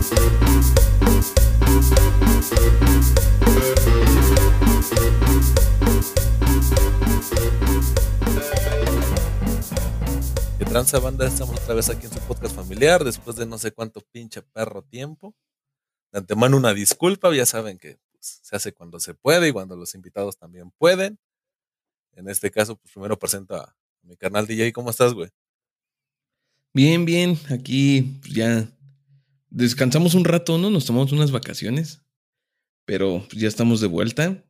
Que tranza banda, estamos otra vez aquí en su podcast familiar después de no sé cuánto pinche perro tiempo. De antemano una disculpa, ya saben que pues, se hace cuando se puede y cuando los invitados también pueden. En este caso, pues primero presento a mi canal DJ. ¿Cómo estás, güey? Bien, bien. Aquí pues, ya descansamos un rato, ¿no? Nos tomamos unas vacaciones, pero pues, ya estamos de vuelta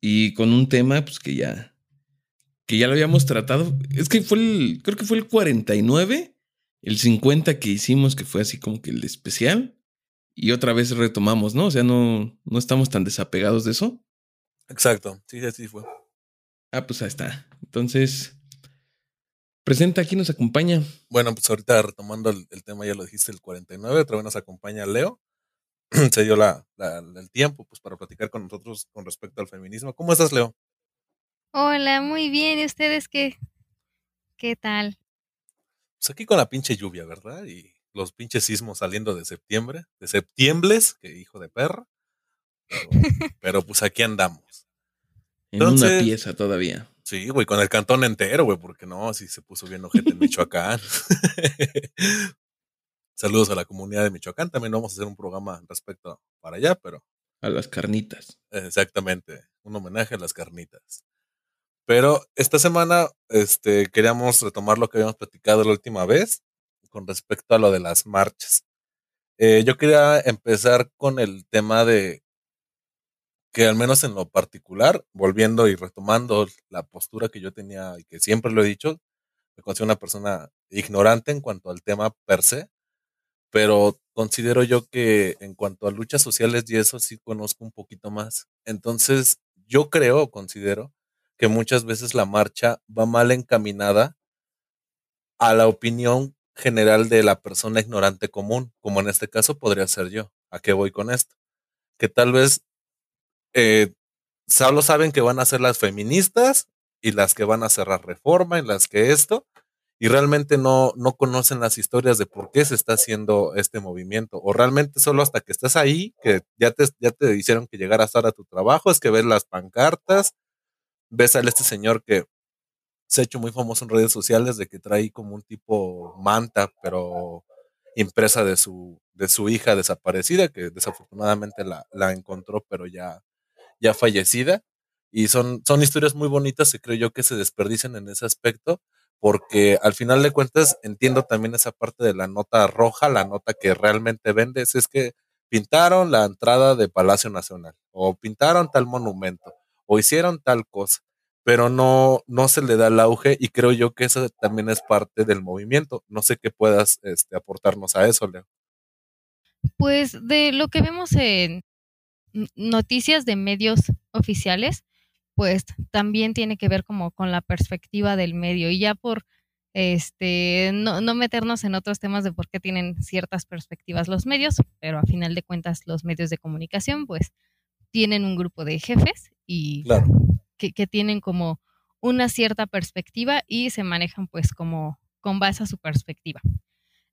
y con un tema pues que ya que ya lo habíamos tratado. Es que fue el creo que fue el 49, el 50 que hicimos que fue así como que el especial y otra vez retomamos, ¿no? O sea, no no estamos tan desapegados de eso. Exacto. Sí, así fue. Ah, pues ahí está. Entonces, presenta, ¿quién nos acompaña? Bueno, pues ahorita retomando el, el tema, ya lo dijiste, el 49, otra vez nos acompaña Leo. Se dio la, la- el tiempo pues para platicar con nosotros con respecto al feminismo. ¿Cómo estás, Leo? Hola, muy bien. ¿Y ustedes qué? ¿Qué tal? Pues aquí con la pinche lluvia, ¿verdad? Y los pinches sismos saliendo de septiembre, de septiembles, que hijo de perra. Pero, pero, pues aquí andamos. En una pieza todavía. Sí, güey, con el cantón entero, güey, porque no, si se puso bien ojete en Michoacán. Saludos a la comunidad de Michoacán. También vamos a hacer un programa respecto para allá, pero A las carnitas. Exactamente, un homenaje a las carnitas. Pero esta semana este, queríamos retomar lo que habíamos platicado la última vez con respecto a lo de las marchas. Eh, yo quería empezar con el tema de que al menos en lo particular, volviendo y retomando la postura que yo tenía y que siempre lo he dicho, me considero una persona ignorante en cuanto al tema per se, pero considero yo que en cuanto a luchas sociales y eso sí conozco un poquito más. Entonces, yo creo, considero que muchas veces la marcha va mal encaminada a la opinión general de la persona ignorante común, como en este caso podría ser yo. ¿A qué voy con esto? Que tal vez eh, solo saben que van a ser las feministas y las que van a cerrar reforma y las que esto, y realmente no, no conocen las historias de por qué se está haciendo este movimiento, o realmente solo hasta que estás ahí, que ya te, ya te hicieron que llegaras ahora a tu trabajo, es que ves las pancartas, ves a este señor que se ha hecho muy famoso en redes sociales de que trae como un tipo manta, pero impresa de su, de su hija desaparecida, que desafortunadamente la, la encontró, pero ya, ya fallecida. Y son, son historias muy bonitas que creo yo que se desperdician en ese aspecto, porque al final de cuentas entiendo también esa parte de la nota roja, la nota que realmente vendes, es que pintaron la entrada de Palacio Nacional, o pintaron tal monumento, o hicieron tal cosa, pero no, no se le da el auge y creo yo que eso también es parte del movimiento. No sé qué puedas este, aportarnos a eso, Leo. Pues de lo que vemos en noticias de medios oficiales, pues también tiene que ver como con la perspectiva del medio y ya por este no, no meternos en otros temas de por qué tienen ciertas perspectivas los medios, pero a final de cuentas los medios de comunicación pues tienen un grupo de jefes y Claro. que, que tienen como una cierta perspectiva y se manejan pues como con base a su perspectiva.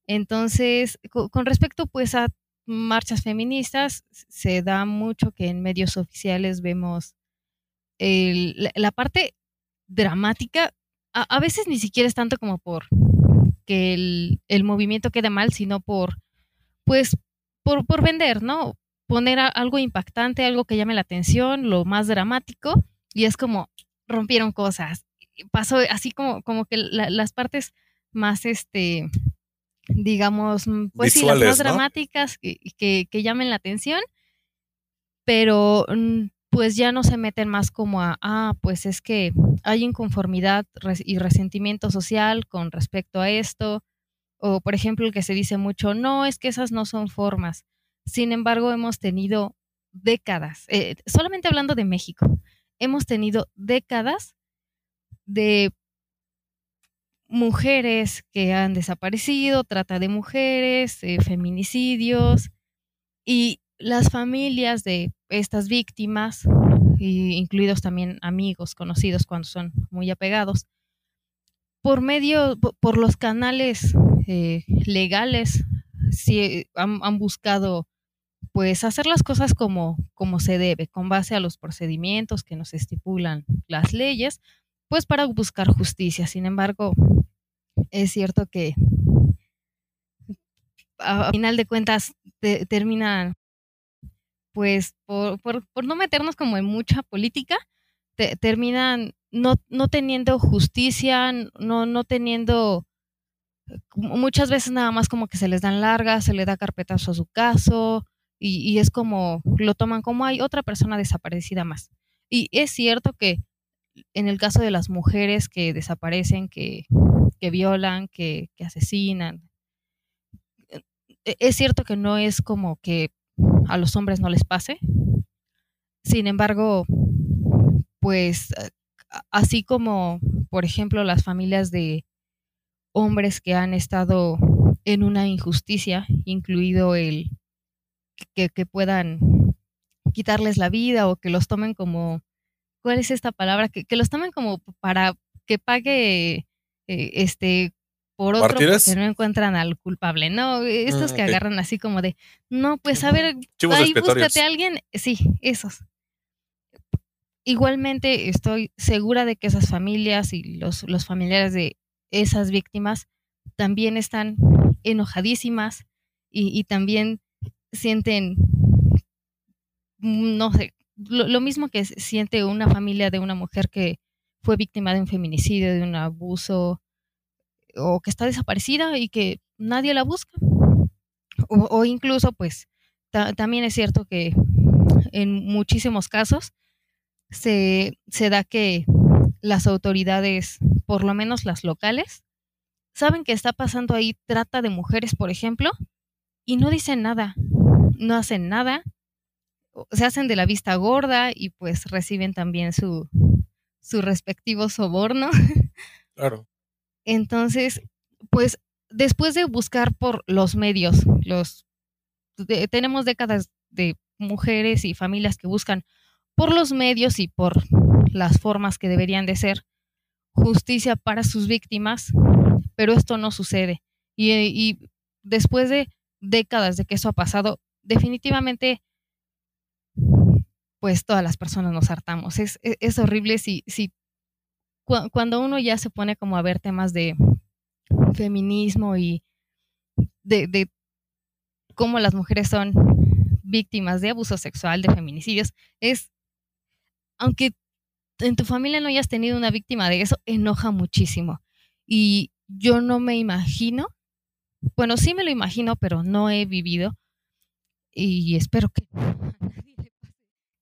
Entonces, co- con respecto pues a marchas feministas, se da mucho que en medios oficiales vemos la, parte dramática, a, veces ni siquiera es tanto como por que el, movimiento quede mal, sino por, pues, por, por vender, ¿no? Poner algo impactante, algo que llame la atención, lo más dramático, y es como rompieron cosas. Pasó así como, como que la- las partes más, este, digamos, mm, pues sí, las más ¿no? dramáticas que, que, que llamen la atención, pero mm, pues ya no se meten más como a, ah, pues es que hay inconformidad y resentimiento social con respecto a esto, o por ejemplo el que se dice mucho, no, es que esas no son formas. Sin embargo, hemos tenido décadas, eh, solamente hablando de México, hemos tenido décadas de mujeres que han desaparecido, trata de mujeres, eh, feminicidios y las familias de estas víctimas, incluidos también amigos conocidos cuando son muy apegados, por medio, po- por los canales eh, legales sí han, han buscado pues hacer las cosas como, como se debe, con base a los procedimientos que nos estipulan las leyes, pues para buscar justicia. Sin embargo, es cierto que a, final de cuentas terminan, pues por, no meternos como en mucha política, terminan no, no teniendo justicia, no, no teniendo muchas veces nada más como que se les dan largas, se le da carpetazo a su caso y, es como, lo toman como hay otra persona desaparecida más. Y es cierto que en el caso de las mujeres que desaparecen, que, que violan, que, que asesinan, e, es cierto que no es como que a los hombres no les pase. Sin embargo, pues así como, por ejemplo, las familias de hombres que han estado en una injusticia, incluido el que, que puedan quitarles la vida o que los tomen como, ¿cuál es esta palabra? Que, que los tomen como para que pague eh, este por otro que no encuentran al culpable. No, estos mm, que agarran así como de, no, pues a ver, ahí búscate a alguien. Sí, esos. Igualmente estoy segura de que esas familias y los, los familiares de esas víctimas también están enojadísimas y, y también sienten, no sé, lo, lo, mismo que siente una familia de una mujer que fue víctima de un feminicidio, de un abuso, o que está desaparecida y que nadie la busca. O, incluso, pues, ta, también es cierto que en muchísimos casos se, se da que las autoridades, por lo menos las locales, saben que está pasando ahí trata de mujeres, por ejemplo, y no dicen nada, no hacen nada, se hacen de la vista gorda y pues reciben también su, su respectivo soborno. Claro. Entonces, pues después de buscar por los medios, los de, tenemos décadas de mujeres y familias que buscan por los medios y por las formas que deberían de ser justicia para sus víctimas, pero esto no sucede. Y, y después de décadas de que eso ha pasado, definitivamente, pues todas las personas nos hartamos. Es, es, es horrible si, si cu cuando uno ya se pone como a ver temas de feminismo y de, de cómo las mujeres son víctimas de abuso sexual, de feminicidios, es aunque en tu familia no hayas tenido una víctima de eso, enoja muchísimo. Y yo no me imagino, bueno, sí me lo imagino, pero no he vivido y espero que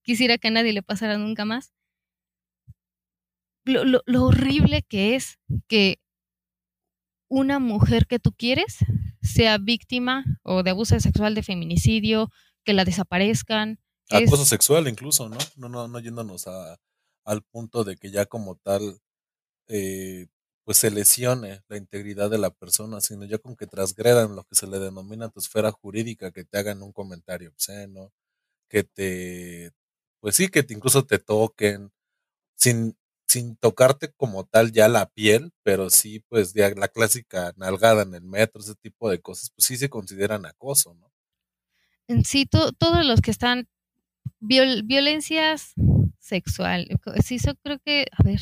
quisiera que a nadie le pasara nunca más. Lo, lo, lo horrible que es que una mujer que tú quieres sea víctima o de abuso sexual, de feminicidio, que la desaparezcan, Acoso es, sexual incluso, ¿no? No, no, no yéndonos a, al punto de que ya como tal, eh, pues se lesione la integridad de la persona, sino ya con que transgredan lo que se le denomina tu esfera jurídica, que te hagan un comentario obsceno, que te, pues sí, que te, incluso te toquen, sin, sin tocarte como tal ya la piel, pero sí, pues ya la clásica nalgada en el metro, ese tipo de cosas, pues sí se consideran acoso, ¿no? Sí, to, todos los que están Viol, violencias sexual. Sí, yo creo que, a ver,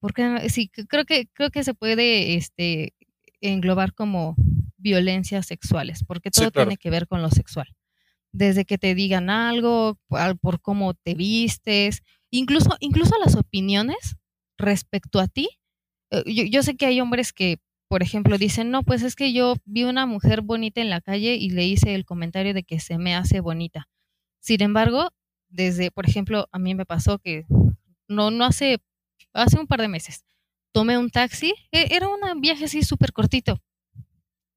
porque sí, creo que creo que se puede este englobar como violencias sexuales, porque todo sí, claro. tiene que ver con lo sexual. Desde que te digan algo, por cómo te vistes, incluso incluso las opiniones respecto a ti. Eh, yo, yo sé que hay hombres que, por ejemplo, dicen, no, pues es que yo vi una mujer bonita en la calle y le hice el comentario de que se me hace bonita sin embargo, desde, por ejemplo, a mí me pasó que no, no hace, hace un par de meses, tomé un taxi, e, era un viaje así súper cortito,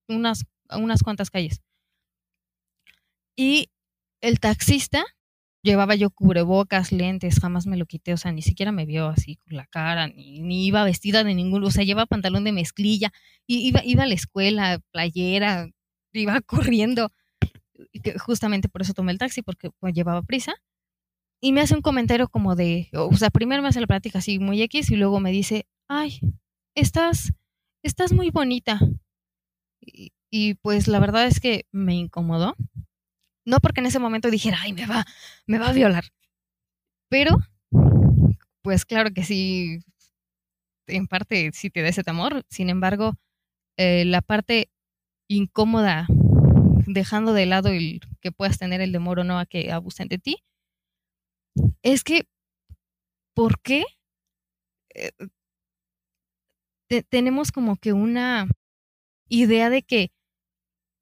unas, unas cuantas calles. Y el taxista llevaba yo cubrebocas, lentes, jamás me lo quité, o sea, ni siquiera me vio así con la cara, ni, iba vestida de ningún, o sea, llevaba pantalón de mezclilla, y iba, iba a la escuela, playera, iba corriendo justamente por eso tomé el taxi, porque pues, llevaba prisa. Y me hace un comentario como de, o sea, primero me hace la plática así muy X y luego me dice, ay, estás, estás muy bonita. Y, y pues la verdad es que me incomodó. No porque en ese momento dijera, ay, me va, me va a violar. Pero, pues claro que sí, en parte sí te da ese temor. Sin embargo, eh, la parte incómoda, dejando de lado el que puedas tener el temor o no a que abusen de ti, es que, ¿por qué? Eh, tenemos como que una idea de que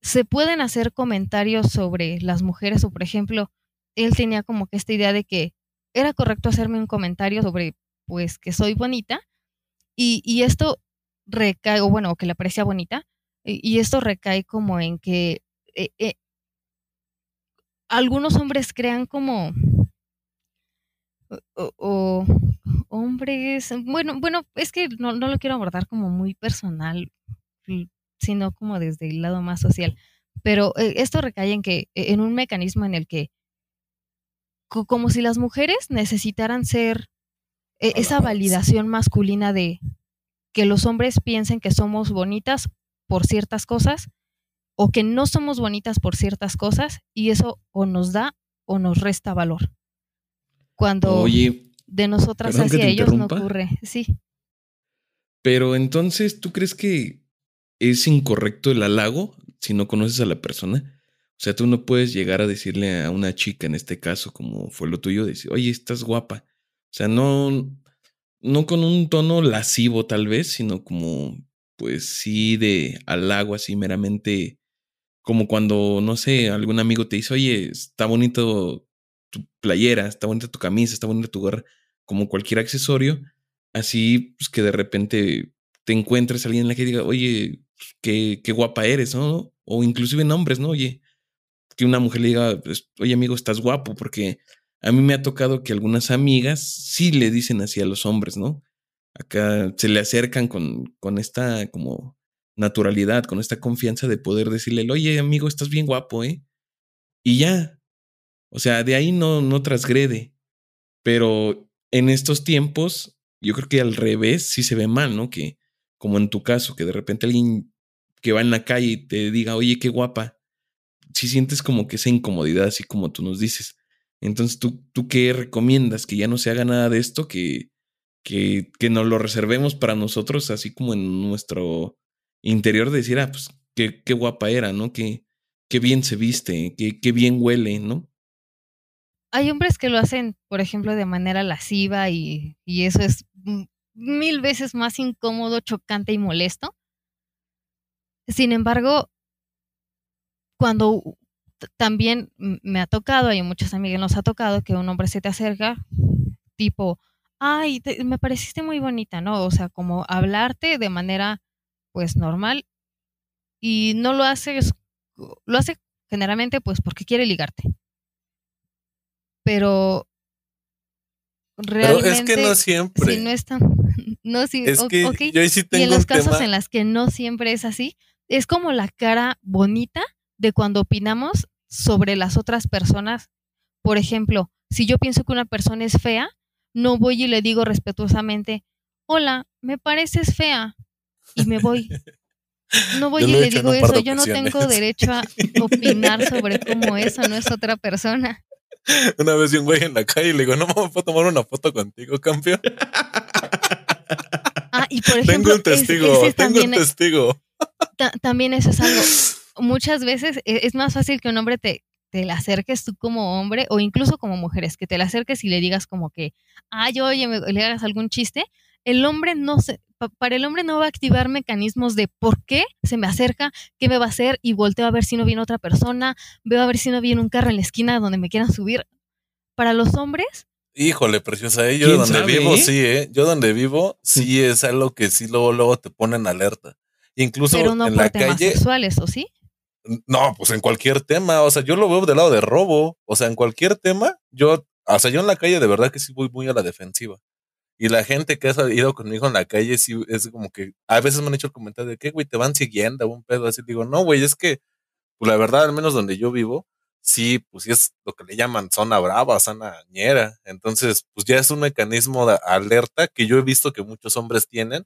se pueden hacer comentarios sobre las mujeres o por ejemplo, él tenía como que esta idea de que era correcto hacerme un comentario sobre pues que soy bonita y, esto recae, o bueno, que le parecía bonita, y, esto recae como en que eh, eh, algunos hombres crean como o, hombres, bueno, bueno, es que no, no, lo quiero abordar como muy personal, sino como desde el lado más social. Pero eh, esto recae en que, e, en un mecanismo en el que, como si las mujeres necesitaran ser e, esa validación masculina de que los hombres piensen que somos bonitas por ciertas cosas o que no somos bonitas por ciertas cosas y eso o nos da o nos resta valor. Cuando de nosotras hacia ellos no ocurre, sí. Pero entonces, ¿tú crees que es incorrecto el halago si no conoces a la persona. O sea, tú no puedes llegar a decirle a una chica, en este caso, como fue lo tuyo, decir, oye, estás guapa. O sea, no, no con un tono lascivo tal vez, sino como, pues sí, de halago, así meramente, como cuando, no sé, algún amigo te dice, oye, está bonito tu playera, está bonita tu camisa, está bonita tu gorra, como cualquier accesorio, así pues que de repente te encuentres a alguien en la que diga, oye, qué, qué guapa eres, ¿no? O inclusive nombres, ¿no? Oye, que una mujer le diga, pues, oye amigo, estás guapo, porque a mí me ha tocado que algunas amigas sí le dicen así a los hombres, ¿no? Acá se le acercan con, con esta como naturalidad, con esta confianza de poder decirle, oye amigo, estás bien guapo, ¿eh? Y ya. O sea, de ahí no, no transgrede. Pero en estos tiempos, yo creo que al revés sí se ve mal, ¿no? Que como en tu caso, que de repente alguien que va en la calle y te diga, oye, qué guapa, si sientes como que esa incomodidad, así como tú nos dices. Entonces, ¿tú, tú qué recomiendas? ¿Que ya no se haga nada de esto? ¿Que, que, que nos lo reservemos para nosotros, así como en nuestro interior, de decir, ah, pues qué, qué guapa era, ¿no? Qué, qué bien se viste, qué, qué bien huele, ¿no? Hay hombres que lo hacen, por ejemplo, de manera lasciva y, y eso es mil veces más incómodo, chocante y molesto. Sin embargo, cuando también me ha tocado, y muchas amigas nos ha tocado, que un hombre se te acerca, tipo, ay, me pareciste muy bonita, ¿no? O sea, como hablarte de manera, pues, normal, y no lo hace, lo hace generalmente, pues, porque quiere ligarte. Pero realmente, Pero es que no siempre. Si no es no, sí, es que yo sí tengo y en los casos en las que no siempre es así, es como la cara bonita de cuando opinamos sobre las otras personas. Por ejemplo, si yo pienso que una persona es fea, no voy y le digo respetuosamente, hola, me pareces fea, y me voy. No voy y le digo eso, yo no tengo derecho a opinar sobre cómo eso no es otra persona. Una vez vi un güey en la calle y le digo, no me puedo tomar una foto contigo, campeón. Ah, y por ejemplo, tengo un testigo, tengo un testigo. también eso es algo. Muchas veces e, es más fácil que un hombre te, te le acerques tú como hombre o incluso como mujeres, que te le acerques y le digas como que, ay, oye, le hagas algún chiste. El hombre no se, para el hombre no va a activar mecanismos de por qué se me acerca, qué me va a hacer y volteo a ver si no viene otra persona, veo a ver si no viene un carro en la esquina donde me quieran subir. Para los hombres, Híjole, preciosa, ¿eh? yo donde vivo, sí, ¿eh? Yo donde vivo, sí es algo que sí luego, luego te ponen alerta. Incluso Pero no en por la temas calle. sexuales, ¿o sí? No, pues en cualquier tema. O sea, yo lo veo del lado de robo. O sea, en cualquier tema, yo, o sea, yo en la calle de verdad que sí voy muy a la defensiva. Y la gente que ha ido conmigo en la calle, sí es como que a veces me han hecho el comentario de que, güey, te van siguiendo, un pedo así. Digo, no, güey, es que, pues la verdad, al menos donde yo vivo, sí, pues sí es lo que le llaman zona brava, zona ñera. Entonces, pues ya es un mecanismo de alerta que yo he visto que muchos hombres tienen,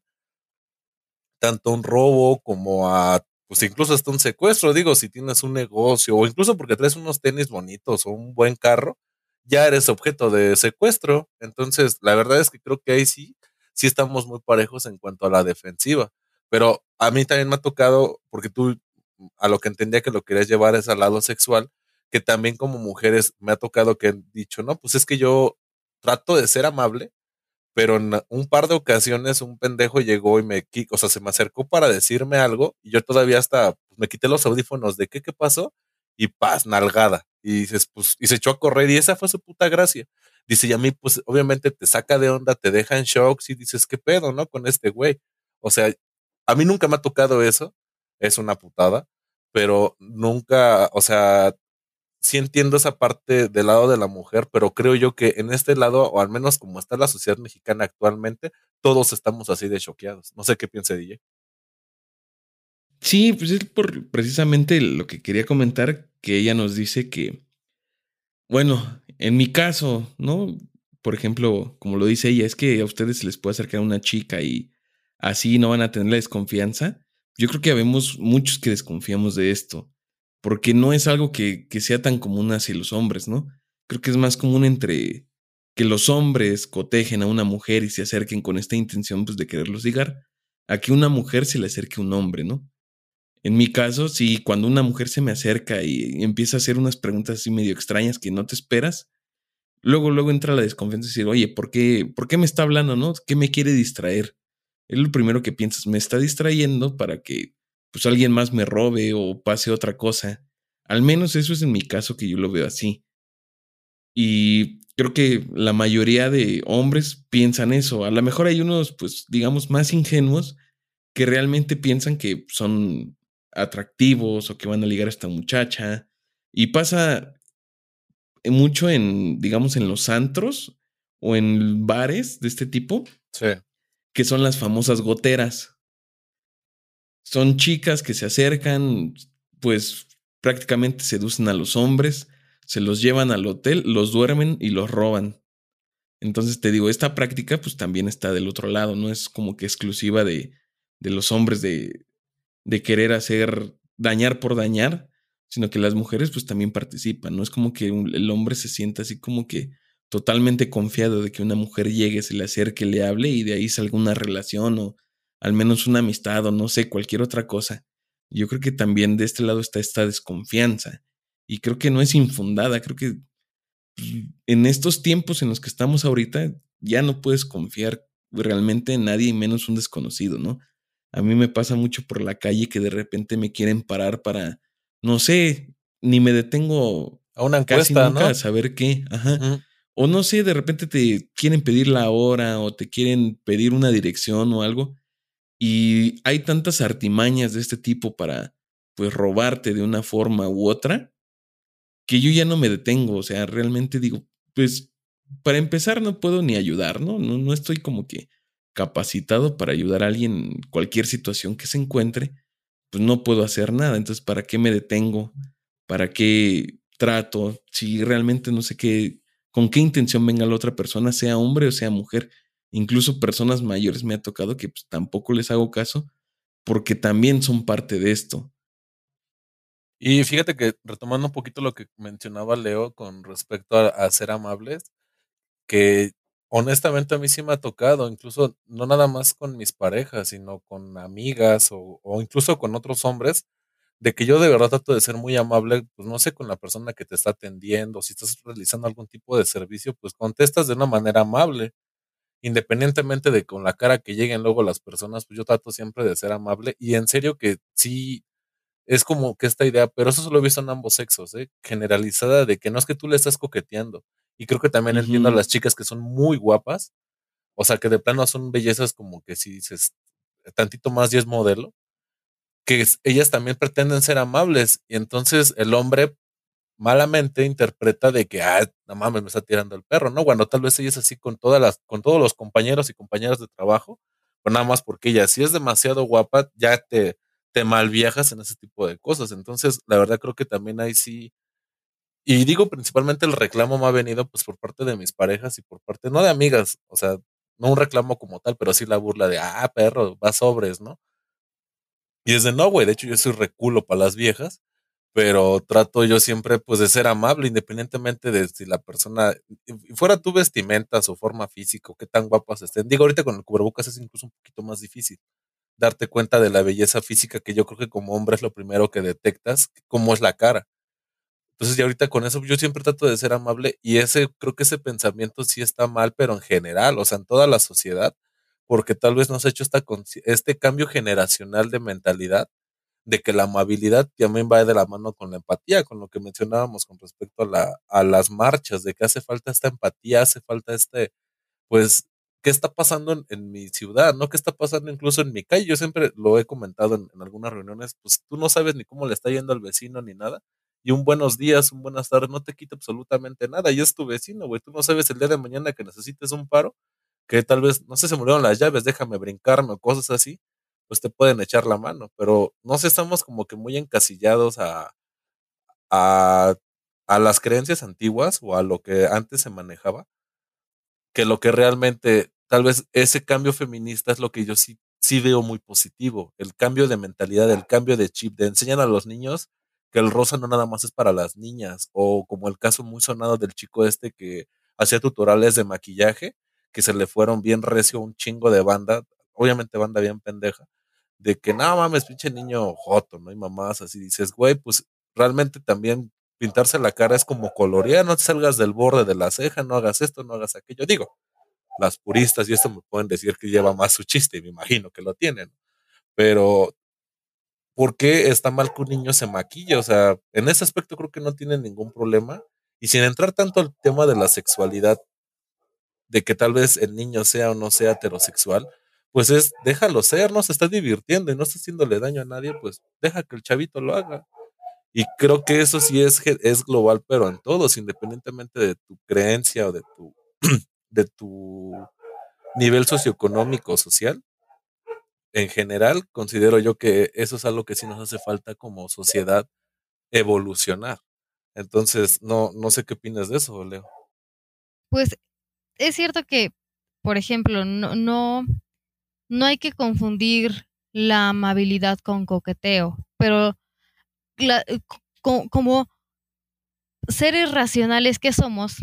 tanto un robo como a pues incluso hasta un secuestro, digo, si tienes un negocio o incluso porque traes unos tenis bonitos o un buen carro, ya eres objeto de secuestro. Entonces, la verdad es que creo que ahí sí, sí estamos muy parejos en cuanto a la defensiva. Pero a mí también me ha tocado, porque tú a lo que entendía que lo querías llevar es al lado sexual, que también como mujeres me ha tocado que han dicho, no, pues es que yo trato de ser amable, pero en un par de ocasiones un pendejo llegó y me, o sea, se me acercó para decirme algo y yo todavía hasta me quité los audífonos de qué, qué pasó y paz, nalgada. Pues, y se echó a correr y esa fue su puta gracia. Dice, y a mí, pues, obviamente te saca de onda, te deja en shock y dices, ¿qué pedo, no? Con este güey. O sea, a mí nunca me ha tocado eso, es una putada, pero nunca, o sea, sí entiendo esa parte del lado de la mujer, pero creo yo que en este lado, o al menos como está la sociedad mexicana actualmente, todos estamos así de choqueados. No sé qué piense DJ. Sí, pues es por precisamente lo que quería comentar, que ella nos dice que, bueno, en mi caso, ¿no? Por ejemplo, como lo dice ella, es que a ustedes se les puede acercar una chica y así no van a tener la desconfianza. Yo creo que habemos muchos que desconfiamos de esto, porque no es algo que, que sea tan común hacia los hombres, ¿no? Creo que es más común entre que los hombres cotejen a una mujer y se acerquen con esta intención pues, de quererlos ligar, a que una mujer se le acerque a un hombre, ¿no? En mi caso, sí, cuando una mujer se me acerca y empieza a hacer unas preguntas así medio extrañas que no te esperas, luego, luego entra la desconfianza y decir, oye, ¿por qué, ¿por qué me está hablando, no? ¿Qué me quiere distraer? Es lo primero que piensas, me está distrayendo para que pues alguien más me robe o pase otra cosa. Al menos eso es en mi caso que yo lo veo así. Y creo que la mayoría de hombres piensan eso. A lo mejor hay unos, pues, digamos, más ingenuos que realmente piensan que son atractivos o que van a ligar a esta muchacha. Y pasa mucho en, digamos, en los antros o en bares de este tipo. Sí. Que son las famosas goteras. Son chicas que se acercan, pues prácticamente seducen a los hombres, se los llevan al hotel, los duermen y los roban. Entonces te digo, esta práctica pues también está del otro lado, no es como que exclusiva de, de los hombres de, de querer hacer dañar por dañar, sino que las mujeres pues también participan, no es como que el hombre se sienta así como que totalmente confiado de que una mujer llegue, se le acerque, le hable y de ahí salga una relación o al menos una amistad o no sé, cualquier otra cosa. Yo creo que también de este lado está esta desconfianza y creo que no es infundada, creo que pues, en estos tiempos en los que estamos ahorita ya no puedes confiar realmente en nadie, menos un desconocido, ¿no? A mí me pasa mucho por la calle que de repente me quieren parar para, no sé, ni me detengo a una encuesta, nunca a saber qué. Ajá. O no sé, de repente te quieren pedir la hora o te quieren pedir una dirección o algo. Y hay tantas artimañas de este tipo para, pues, robarte de una forma u otra, que yo ya no me detengo. O sea, realmente digo, pues, para empezar no puedo ni ayudar, ¿no? No, no estoy como que capacitado para ayudar a alguien en cualquier situación que se encuentre, pues no puedo hacer nada. Entonces, ¿para qué me detengo? ¿Para qué trato? Si realmente no sé qué, con qué intención venga la otra persona, sea hombre o sea mujer. Incluso personas mayores me ha tocado que pues, tampoco les hago caso porque también son parte de esto. Y fíjate que retomando un poquito lo que mencionaba Leo con respecto a, a ser amables, que honestamente a mí sí me ha tocado, incluso no nada más con mis parejas, sino con amigas o, incluso con otros hombres, de que yo de verdad trato de ser muy amable, pues no sé, con la persona que te está atendiendo, si estás realizando algún tipo de servicio, pues contestas de una manera amable, independientemente de con la cara que lleguen luego las personas, pues yo trato siempre de ser amable y en serio que sí es como que esta idea, pero eso solo he visto en ambos sexos, ¿eh? generalizada de que no es que tú le estás coqueteando, y creo que también entiendo a las chicas que son muy guapas. O sea, que de plano son bellezas como que si dices tantito más y es modelo. Que ellas también pretenden ser amables. Y entonces el hombre malamente interpreta de que, ah, no mames, me está tirando el perro, ¿no? Cuando tal vez ella es así con todas las, con todos los compañeros y compañeras de trabajo, pero nada más porque ella, si es demasiado guapa, ya te, te malviajas en ese tipo de cosas. Entonces, la verdad creo que también ahí sí y digo principalmente el reclamo me ha venido pues por parte de mis parejas y por parte, no de amigas, o sea, no un reclamo como tal, pero sí la burla de, ah, perro, va sobres, ¿no? Y es de no, güey, de hecho yo soy reculo para las viejas, pero trato yo siempre pues de ser amable independientemente de si la persona, fuera tu vestimenta, su forma física, qué tan guapas estén. Digo, ahorita con el cubrebocas es incluso un poquito más difícil darte cuenta de la belleza física que yo creo que como hombre es lo primero que detectas, cómo es la cara. Entonces, ya ahorita con eso, yo siempre trato de ser amable y ese, creo que ese pensamiento sí está mal, pero en general, o sea, en toda la sociedad, porque tal vez nos ha hecho esta, este cambio generacional de mentalidad de que la amabilidad también va de la mano con la empatía, con lo que mencionábamos con respecto a, la, a las marchas, de que hace falta esta empatía, hace falta este, pues, ¿qué está pasando en, mi ciudad? ¿No? ¿Qué está pasando incluso en mi calle? Yo siempre lo he comentado en, en algunas reuniones, pues tú no sabes ni cómo le está yendo al vecino ni nada, y un buenos días, un buenas tardes no te quita absolutamente nada. Y es tu vecino, güey. Tú no sabes el día de mañana que necesites un paro, que tal vez, no sé, se murieron las llaves, déjame brincarme o cosas así, pues te pueden echar la mano. Pero no sé, estamos como que muy encasillados a, a, a las creencias antiguas o a lo que antes se manejaba, que lo que realmente, tal vez ese cambio feminista es lo que yo sí, sí veo muy positivo. El cambio de mentalidad, el cambio de chip, de enseñar a los niños que el rosa no nada más es para las niñas, o como el caso muy sonado del chico este que hacía tutoriales de maquillaje, que se le fueron bien recio un chingo de banda, obviamente banda bien pendeja, de que no mames, pinche niño joto, ¿no? hay mamás así, dices, güey, pues realmente también pintarse la cara es como colorear, no te salgas del borde de la ceja, no hagas esto, no hagas aquello. Digo, las puristas y esto me pueden decir que lleva más su chiste, me imagino que lo tienen. Pero ¿por qué está mal que un niño se maquille? O sea, en ese aspecto creo que no tiene ningún problema. Y sin entrar tanto al tema de la sexualidad, de que tal vez el niño sea o no sea heterosexual, pues es, déjalo ser, no se está divirtiendo y no está haciéndole daño a nadie, pues deja que el chavito lo haga. Y creo que eso sí es, es global, pero en todos, independientemente de tu creencia o de tu, de tu nivel socioeconómico o social en general, considero yo que eso es algo que sí nos hace falta como sociedad evolucionar. Entonces, no, no sé qué opinas de eso, Leo. Pues es cierto que, por ejemplo, no, no, no hay que confundir la amabilidad con coqueteo, pero eh, como seres racionales que somos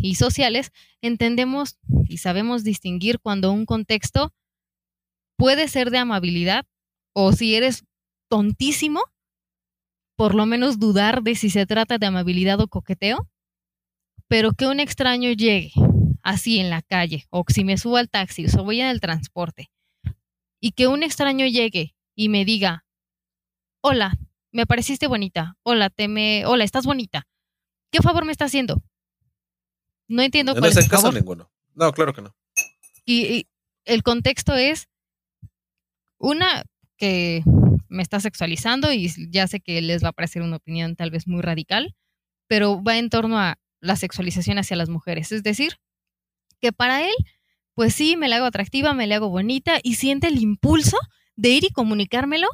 y sociales, entendemos y sabemos distinguir cuando un contexto puede ser de amabilidad o si eres tontísimo, por lo menos dudar de si se trata de amabilidad o coqueteo, pero que un extraño llegue así en la calle o si me subo al taxi o voy en el transporte y que un extraño llegue y me diga, hola, me pareciste bonita, hola, te me, hola, estás bonita. ¿Qué favor me está haciendo? No entiendo cuál es el caso ninguno. No, claro que no. y el contexto es una, que me está sexualizando y ya sé que les va a parecer una opinión tal vez muy radical, pero va en torno a la sexualización hacia las mujeres. Es decir, que para él, pues sí, me la hago atractiva, me la hago bonita y siente el impulso de ir y comunicármelo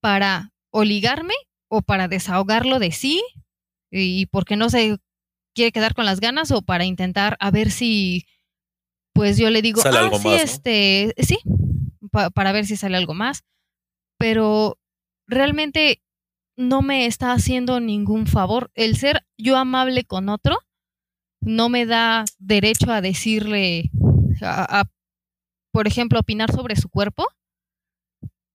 para oligarme o para desahogarlo de sí y porque no se quiere quedar con las ganas o para intentar a ver si pues yo le digo, ah, sí, este, sí, para ver si sale algo más, pero realmente no me está haciendo ningún favor. El ser yo amable con otro no me da derecho a decirle, a, por ejemplo, opinar sobre su cuerpo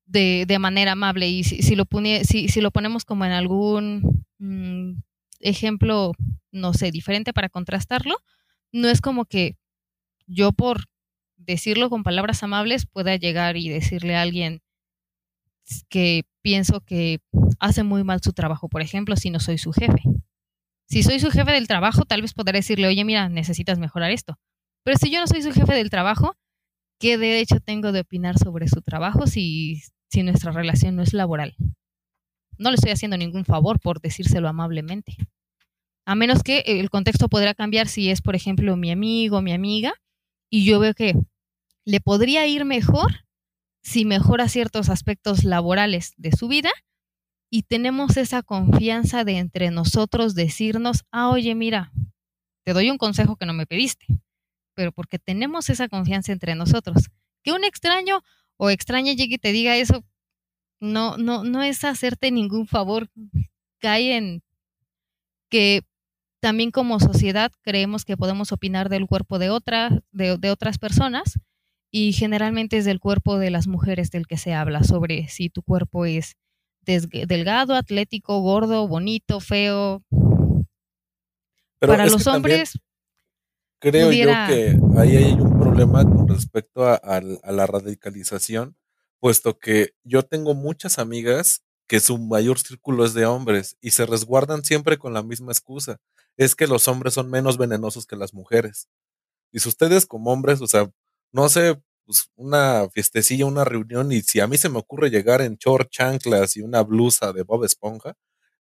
de, manera amable. Y si, lo si, lo ponemos como en algún mm, ejemplo, no sé, diferente para contrastarlo, no es como que yo por decirlo con palabras amables pueda llegar y decirle a alguien que pienso que hace muy mal su trabajo, por ejemplo, si no soy su jefe. Si soy su jefe del trabajo, tal vez podré decirle, oye, mira, necesitas mejorar esto. Pero si yo no soy su jefe del trabajo, ¿qué derecho tengo de opinar sobre su trabajo si, si nuestra relación no es laboral? No le estoy haciendo ningún favor por decírselo amablemente. A menos que el contexto podrá cambiar si es, por ejemplo, mi amigo, mi amiga, y yo veo que le podría ir mejor si mejora ciertos aspectos laborales de su vida y tenemos esa confianza de entre nosotros decirnos, ah, oye, mira, te doy un consejo que no me pediste, pero porque tenemos esa confianza entre nosotros. Que un extraño o extraña llegue y te diga eso, no, no, no es hacerte ningún favor. Cae en que también como sociedad creemos que podemos opinar del cuerpo de, otra, de, de otras personas y generalmente es del cuerpo de las mujeres del que se habla, sobre si tu cuerpo es delgado, atlético, gordo, bonito, feo. Para los hombres... Creo yo que ahí hay un problema con respecto a, a la radicalización, puesto que yo tengo muchas amigas que su mayor círculo es de hombres y se resguardan siempre con la misma excusa. Es que los hombres son menos venenosos que las mujeres. Y si ustedes como hombres, o sea, no sé, pues una fiestecilla, una reunión, y si a mí se me ocurre llegar en short, chanclas y una blusa de Bob Esponja,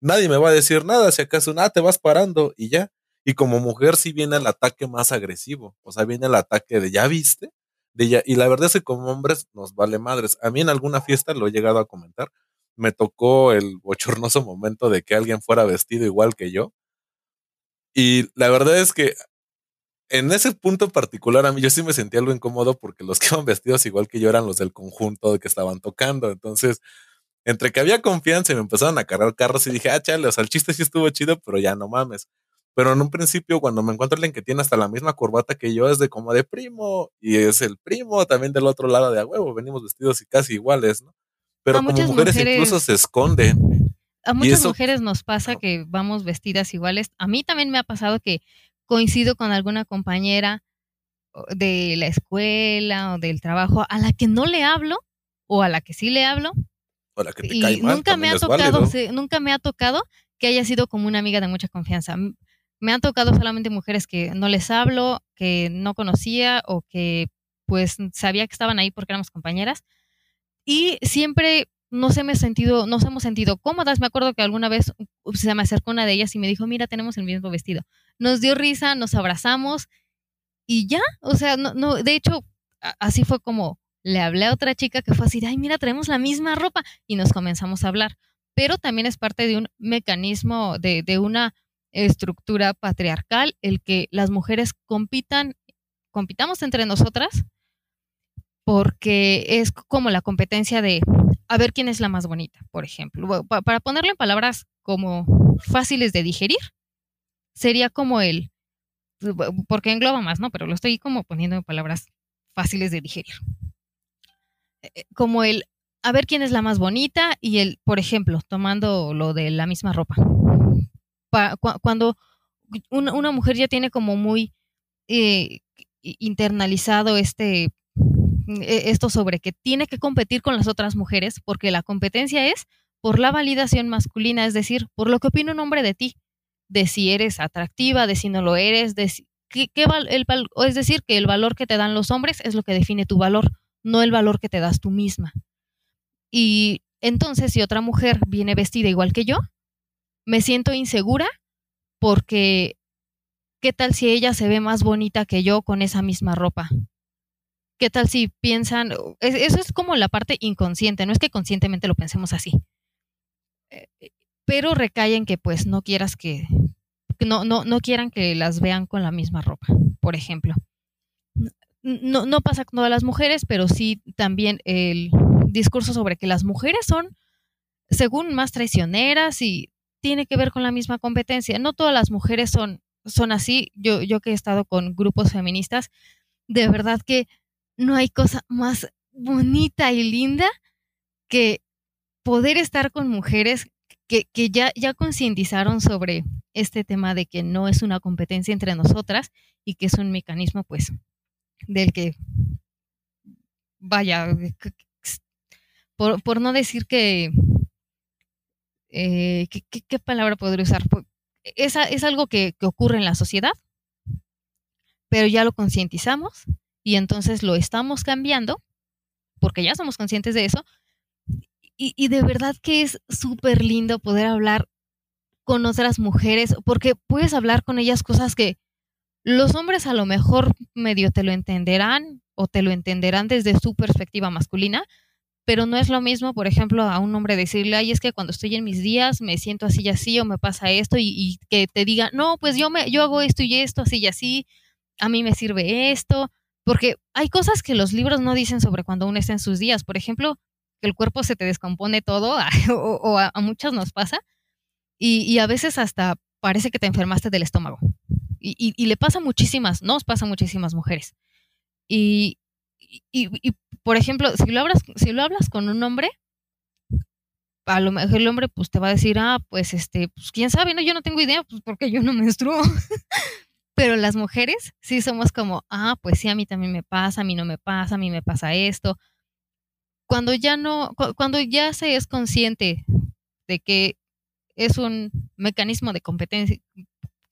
nadie me va a decir nada, si acaso, nada, te vas parando y ya. Y como mujer sí viene el ataque más agresivo, o sea, viene el ataque de, ¿ya viste? De ya, y la verdad es que como hombres nos vale madres. A mí en alguna fiesta lo he llegado a comentar, me tocó el bochornoso momento de que alguien fuera vestido igual que yo. Y la verdad es que en ese punto particular a mí yo sí me sentía algo incómodo porque los que iban vestidos igual que yo eran los del conjunto de que estaban tocando. Entonces, entre que había confianza y me empezaron a cargar carros y dije, ah, chale, o sea, el chiste sí estuvo chido, pero ya no mames. Pero en un principio, cuando me encuentro alguien que tiene hasta la misma corbata que yo, es de como de primo, y es el primo también del otro lado de a huevo, venimos vestidos y casi iguales, ¿no? Pero como mujeres, incluso se esconden. A muchas mujeres nos pasa que vamos vestidas iguales. A mí también me ha pasado que coincido con alguna compañera de la escuela o del trabajo a la que no le hablo o a la que sí le hablo. O la que te y nunca me ha tocado, nunca me ha tocado que haya sido como una amiga de mucha confianza. Me han tocado solamente mujeres que no les hablo, que no conocía o que pues sabía que estaban ahí porque éramos compañeras. Y siempre nos hemos sentido, nos hemos sentido cómodas. Me acuerdo que alguna vez se me acercó una de ellas y me dijo, mira, tenemos el mismo vestido. Nos dio risa, nos abrazamos y ya, o sea, no, no, de hecho, así fue como le hablé a otra chica que fue así, ay, mira, tenemos la misma ropa y nos comenzamos a hablar. Pero también es parte de un mecanismo, de, de una estructura patriarcal, el que las mujeres compitan, compitamos entre nosotras, porque es como la competencia de a ver quién es la más bonita, por ejemplo. para ponerlo en palabras como fáciles de digerir, sería como el, porque engloba más, ¿no? Pero lo estoy como poniendo en palabras fáciles de digerir. Eh, eh, como el, a ver quién es la más bonita y el, por ejemplo, tomando lo de la misma ropa. cuando una, mujer ya tiene como muy eh, internalizado este e, esto sobre que tiene que competir con las otras mujeres porque la competencia es por la validación masculina, es decir, por lo que opina un hombre de ti, de si eres atractiva, de si no lo eres, de el, es decir, que el valor que te dan los hombres es lo que define tu valor, no el valor que te das tú misma. Y entonces, si otra mujer viene vestida igual que yo, me siento insegura porque, ¿qué tal si ella se ve más bonita que yo con esa misma ropa? ¿Qué tal si piensan? Eso es como la parte inconsciente, no es que conscientemente lo pensemos así. Eh, eh, pero recae en que pues no quieras que, no, no, no quieran que las vean con la misma ropa, por ejemplo. No, no pasa con todas las mujeres, pero sí también el discurso sobre que las mujeres son, según más traicioneras y tiene que ver con la misma competencia. No todas las mujeres son, son así. Yo, yo que he estado con grupos feministas, de verdad que no hay cosa más bonita y linda que poder estar con mujeres que, que ya, ya concientizaron sobre este tema de que no es una competencia entre nosotras y que es un mecanismo, pues, del que, vaya, por, por no decir que, eh, ¿qué, palabra podría usar? Es, es algo que, que ocurre en la sociedad, pero ya lo concientizamos y entonces lo estamos cambiando porque ya somos conscientes de eso. Y, de verdad que es súper lindo poder hablar con otras mujeres porque puedes hablar con ellas cosas que los hombres a lo mejor medio te lo entenderán o te lo entenderán desde su perspectiva masculina, pero no es lo mismo, por ejemplo, a un hombre decirle, ay, es que cuando estoy en mis días me siento así y así o me pasa esto y, y que te diga, no, pues yo, me, yo hago esto y esto, así y así, a mí me sirve esto, porque hay cosas que los libros no dicen sobre cuando uno está en sus días. Por ejemplo, que el cuerpo se te descompone todo, o, a, muchas nos pasa, y, a veces hasta parece que te enfermaste del estómago. Y, le pasa a muchísimas, nos pasa a muchísimas mujeres. Y, por ejemplo, si lo, hablas, si lo hablas con un hombre, a lo mejor el hombre pues te va a decir, ah, pues este, pues quién sabe, no, yo no tengo idea, pues porque yo no menstruo. Pero las mujeres sí somos como, ah, pues sí, a mí también me pasa, a mí no me pasa, a mí me pasa esto. Cuando ya no, cuando ya se es consciente de que es un mecanismo de competencia,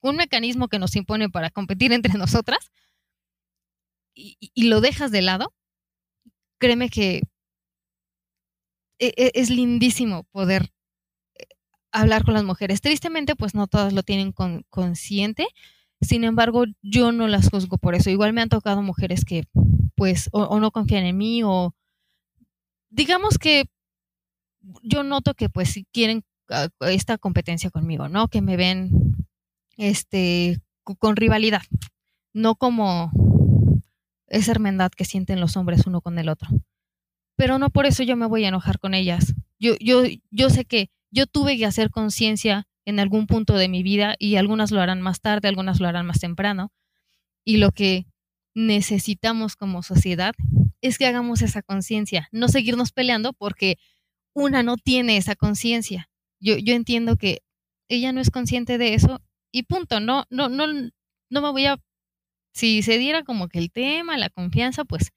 un mecanismo que nos impone para competir entre nosotras, y, lo dejas de lado, créeme que e, e, es lindísimo poder eh, hablar con las mujeres. Tristemente, pues no todas lo tienen consciente sin embargo, yo no las juzgo por eso. Igual me han tocado mujeres que, pues, o, no confían en mí, o digamos que yo noto que, pues, quieren ah, esta competencia conmigo, ¿no? Que me ven, este, con rivalidad, no como esa hermandad que sienten los hombres uno con el otro. Pero no por eso yo me voy a enojar con ellas. Yo, yo, yo sé que yo tuve que hacer conciencia en algún punto de mi vida y algunas lo harán más tarde, algunas lo harán más temprano. Y lo que necesitamos como sociedad es que hagamos esa conciencia, no seguirnos peleando porque una no tiene esa conciencia. Yo, yo entiendo que ella no es consciente de eso y punto, no, no, no, no me voy a, si se diera como que el tema, la confianza, pues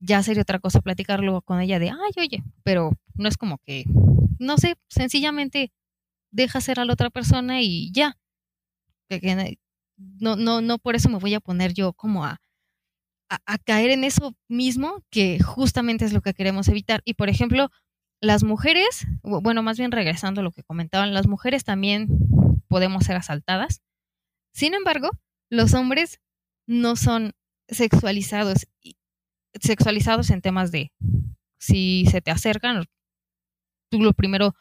ya sería otra cosa platicarlo con ella de, ay, oye, pero no es como que, no sé, sencillamente deja ser a la otra persona y ya. No, no, no por eso me voy a poner yo como a, a, caer en eso mismo que justamente es lo que queremos evitar. Y por ejemplo, las mujeres, bueno, más bien regresando a lo que comentaban, las mujeres también podemos ser asaltadas. Sin embargo, los hombres no son sexualizados, sexualizados en temas de si se te acercan, tú lo primero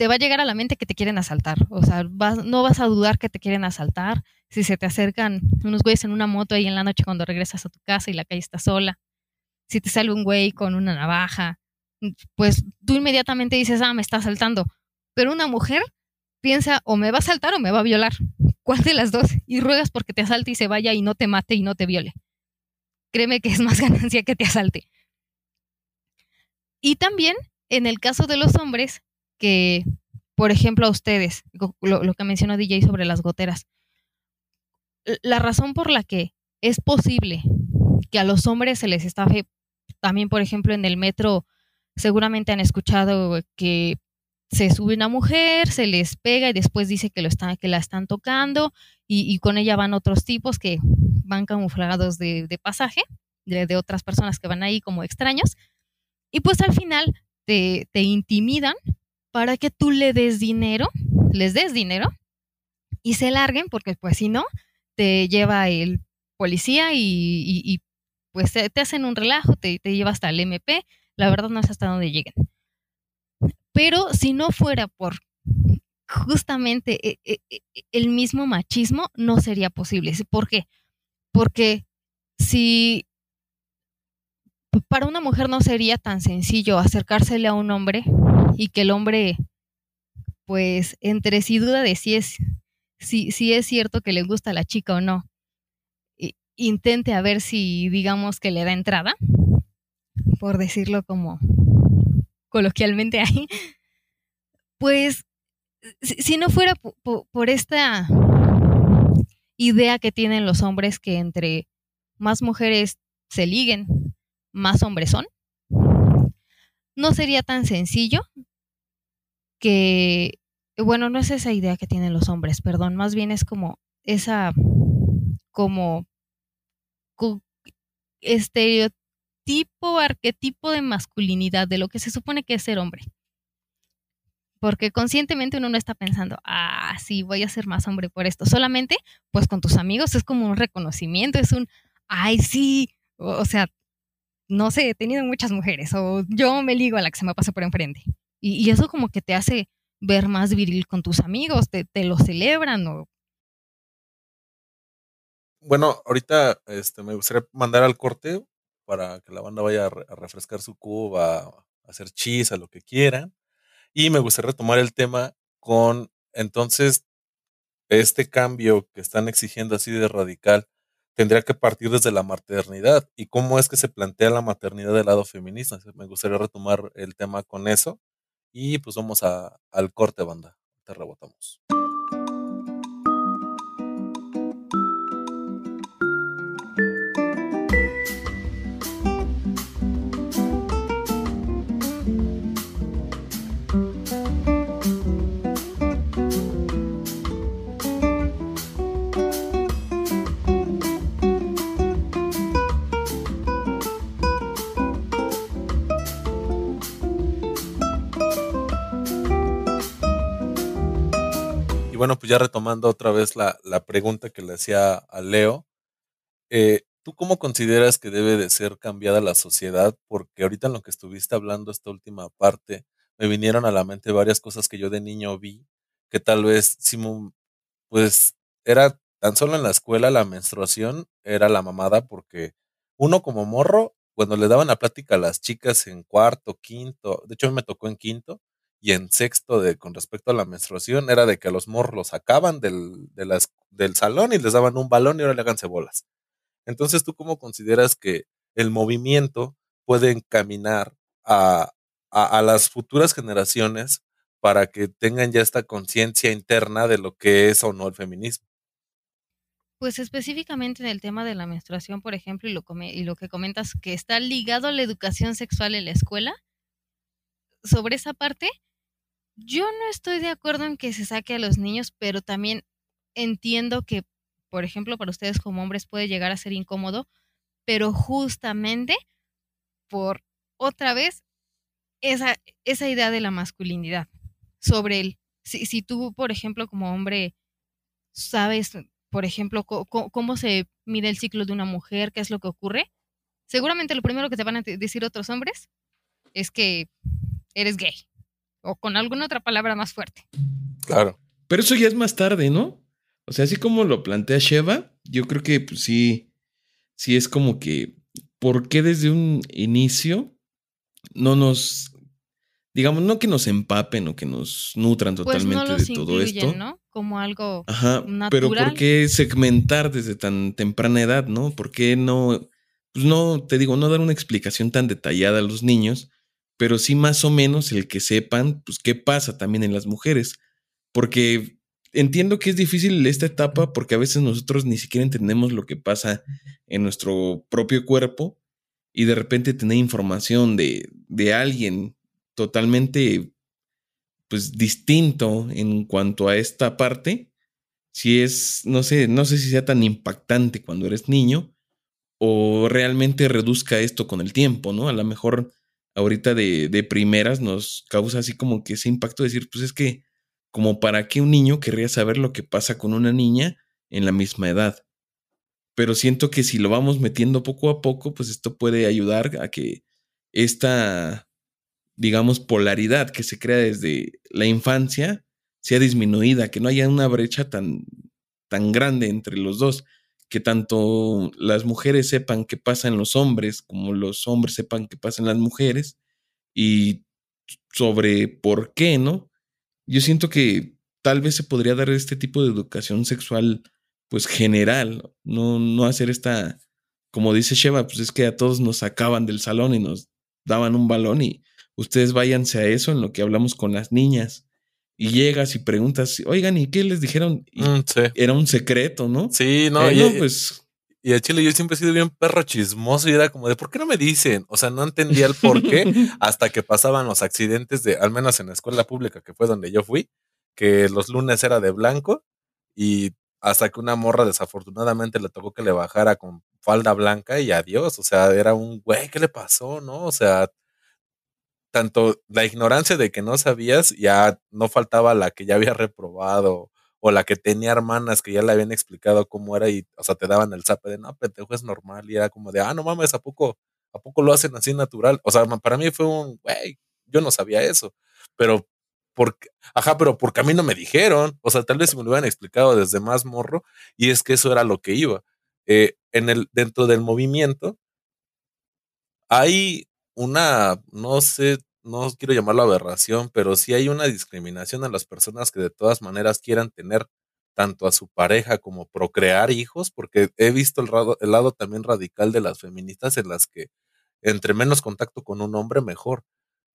te va a llegar a la mente que te quieren asaltar. O sea, no vas a dudar que te quieren asaltar. Si se te acercan unos güeyes en una moto ahí en la noche cuando regresas a tu casa y la calle está sola. Si te sale un güey con una navaja, pues tú inmediatamente dices, ah, me está asaltando. Pero una mujer piensa, o me va a asaltar o me va a violar. ¿Cuál de las dos? Y ruegas porque te asalte y se vaya y no te mate y no te viole. Créeme que es más ganancia que te asalte. Y también, en el caso de los hombres, que, por ejemplo, a ustedes, lo, que mencionó DJ sobre las goteras, la razón por la que es posible que a los hombres se les estafe, también, por ejemplo, en el metro, seguramente han escuchado que se sube una mujer, se les pega y después dice que, lo están, que la están tocando y, con ella van otros tipos que van camuflados de, pasaje, de, otras personas que van ahí como extraños. Y pues al final te, te intimidan para que tú le des dinero, les des dinero y se larguen, porque pues si no, te lleva el policía y, pues te, hacen un relajo, te, te lleva hasta el MP, la verdad no sé hasta dónde lleguen. Pero si no fuera por justamente e, e, e, el mismo machismo, no sería posible. ¿Por qué? Porque si para una mujer no sería tan sencillo acercársele a un hombre y que el hombre, pues, entre sí duda de si es, si, si es cierto que le gusta a la chica o no, intente a ver si, digamos, que le da entrada, por decirlo como coloquialmente ahí, pues, si, no fuera por esta idea que tienen los hombres que entre más mujeres se liguen, más hombres son, no sería tan sencillo que, bueno, no es esa idea que tienen los hombres, perdón, más bien es como esa, como estereotipo, arquetipo de masculinidad, de lo que se supone que es ser hombre. Porque conscientemente uno no está pensando, ah, sí, voy a ser más hombre por esto. Solamente, pues con tus amigos es como un reconocimiento, es un, ay, sí, o, sea, no sé, he tenido muchas mujeres, o yo me ligo a la que se me pasa por enfrente. Y, eso como que te hace ver más viril con tus amigos, te, lo celebran o... Bueno, ahorita este, me gustaría mandar al corte para que la banda vaya a, refrescar su cuba, a hacer chis, a lo que quieran. Y me gustaría retomar el tema con, entonces, este cambio que están exigiendo así de radical tendría que partir desde la maternidad. ¿Y cómo es que se plantea la maternidad del lado feminista? Me gustaría retomar el tema con eso. Y pues vamos a, al corte, banda. Te rebotamos. Bueno, pues ya retomando otra vez la, pregunta que le hacía a Leo, eh, ¿tú cómo consideras que debe de ser cambiada la sociedad? Porque ahorita en lo que estuviste hablando, esta última parte, me vinieron a la mente varias cosas que yo de niño vi, que tal vez, pues, era tan solo en la escuela la menstruación, era la mamada, porque uno como morro, cuando le daban la plática a las chicas en cuarto, quinto, de hecho me tocó en quinto, y en sexto de con respecto a la menstruación era de que a los morros los sacaban del, del salón y les daban un balón y ahora le hagan bolas. Entonces, ¿tú cómo consideras que el movimiento puede encaminar a, a, las futuras generaciones para que tengan ya esta conciencia interna de lo que es o no el feminismo? Pues específicamente en el tema de la menstruación, por ejemplo, y lo, y lo que comentas que está ligado a la educación sexual en la escuela, sobre esa parte, yo no estoy de acuerdo en que se saque a los niños, pero también entiendo que, por ejemplo, para ustedes como hombres puede llegar a ser incómodo, pero justamente por otra vez esa, esa idea de la masculinidad sobre el, si, si tú, por ejemplo, como hombre, sabes, por ejemplo, cómo se mide el ciclo de una mujer, qué es lo que ocurre, seguramente lo primero que te van a decir otros hombres es que eres gay o con alguna otra palabra más fuerte. Claro. Pero eso ya es más tarde, ¿no? O sea, así como lo plantea Sheva, yo creo que pues, sí, sí es como que, ¿por qué desde un inicio no nos, digamos, no que nos empapen o que nos nutran pues totalmente de todo esto? ¿no? Como algo Ajá, Pero ¿por qué segmentar desde tan temprana edad, no? ¿Por qué no, pues no, te digo, no dar una explicación tan detallada a los niños? Pero sí más o menos el que sepan, pues, qué pasa también en las mujeres. Porque entiendo que es difícil esta etapa porque a veces nosotros ni siquiera entendemos lo que pasa en nuestro propio cuerpo y de repente tener información de, de alguien totalmente pues distinto en cuanto a esta parte, si es, no sé, no sé si sea tan impactante cuando eres niño o realmente reduzca esto con el tiempo, ¿no? A lo mejor ahorita de, de, primeras nos causa así como que ese impacto de decir, pues es que como para qué un niño querría saber lo que pasa con una niña en la misma edad. Pero siento que si lo vamos metiendo poco a poco, pues esto puede ayudar a que esta, digamos, polaridad que se crea desde la infancia sea disminuida, que no haya una brecha tan, tan grande entre los dos que tanto las mujeres sepan qué pasa en los hombres como los hombres sepan qué pasa en las mujeres y sobre por qué, ¿no? Yo siento que tal vez se podría dar este tipo de educación sexual pues general, no, no hacer esta, como dice Sheva, pues es que a todos nos sacaban del salón y nos daban un balón y ustedes váyanse a eso en lo que hablamos con las niñas y llegas y preguntas, oigan, ¿y qué les dijeron? Mm, era un secreto, ¿no? Sí, no, y, pues. Y a Chile yo siempre he sido bien perro chismoso y era como de, ¿por qué no me dicen? O sea, no entendía el por qué hasta que pasaban los accidentes de, al menos en la escuela pública que fue donde yo fui, que los lunes era de blanco y hasta que una morra desafortunadamente le tocó que le bajara con falda blanca y adiós. O sea, era un güey, ¿qué le pasó? ¿No? O sea, tanto la ignorancia de que no sabías, ya no faltaba la que ya había reprobado o la que tenía hermanas que ya le habían explicado cómo era y, o sea, te daban el zape de, no, pendejo, es normal. Y era como de, ah, no mames, ¿a poco, ¿a poco lo hacen así natural? O sea, para mí fue un, güey, yo no sabía eso. Pero, porque, ajá, pero porque a mí no me dijeron. O sea, tal vez me lo hubieran explicado desde más morro y es que eso era lo que iba. Eh, en el, dentro del movimiento, hay una, no sé, no quiero llamarlo aberración, pero sí hay una discriminación a las personas que de todas maneras quieran tener tanto a su pareja como procrear hijos, porque he visto el, lado, el lado también radical de las feministas en las que entre menos contacto con un hombre, mejor.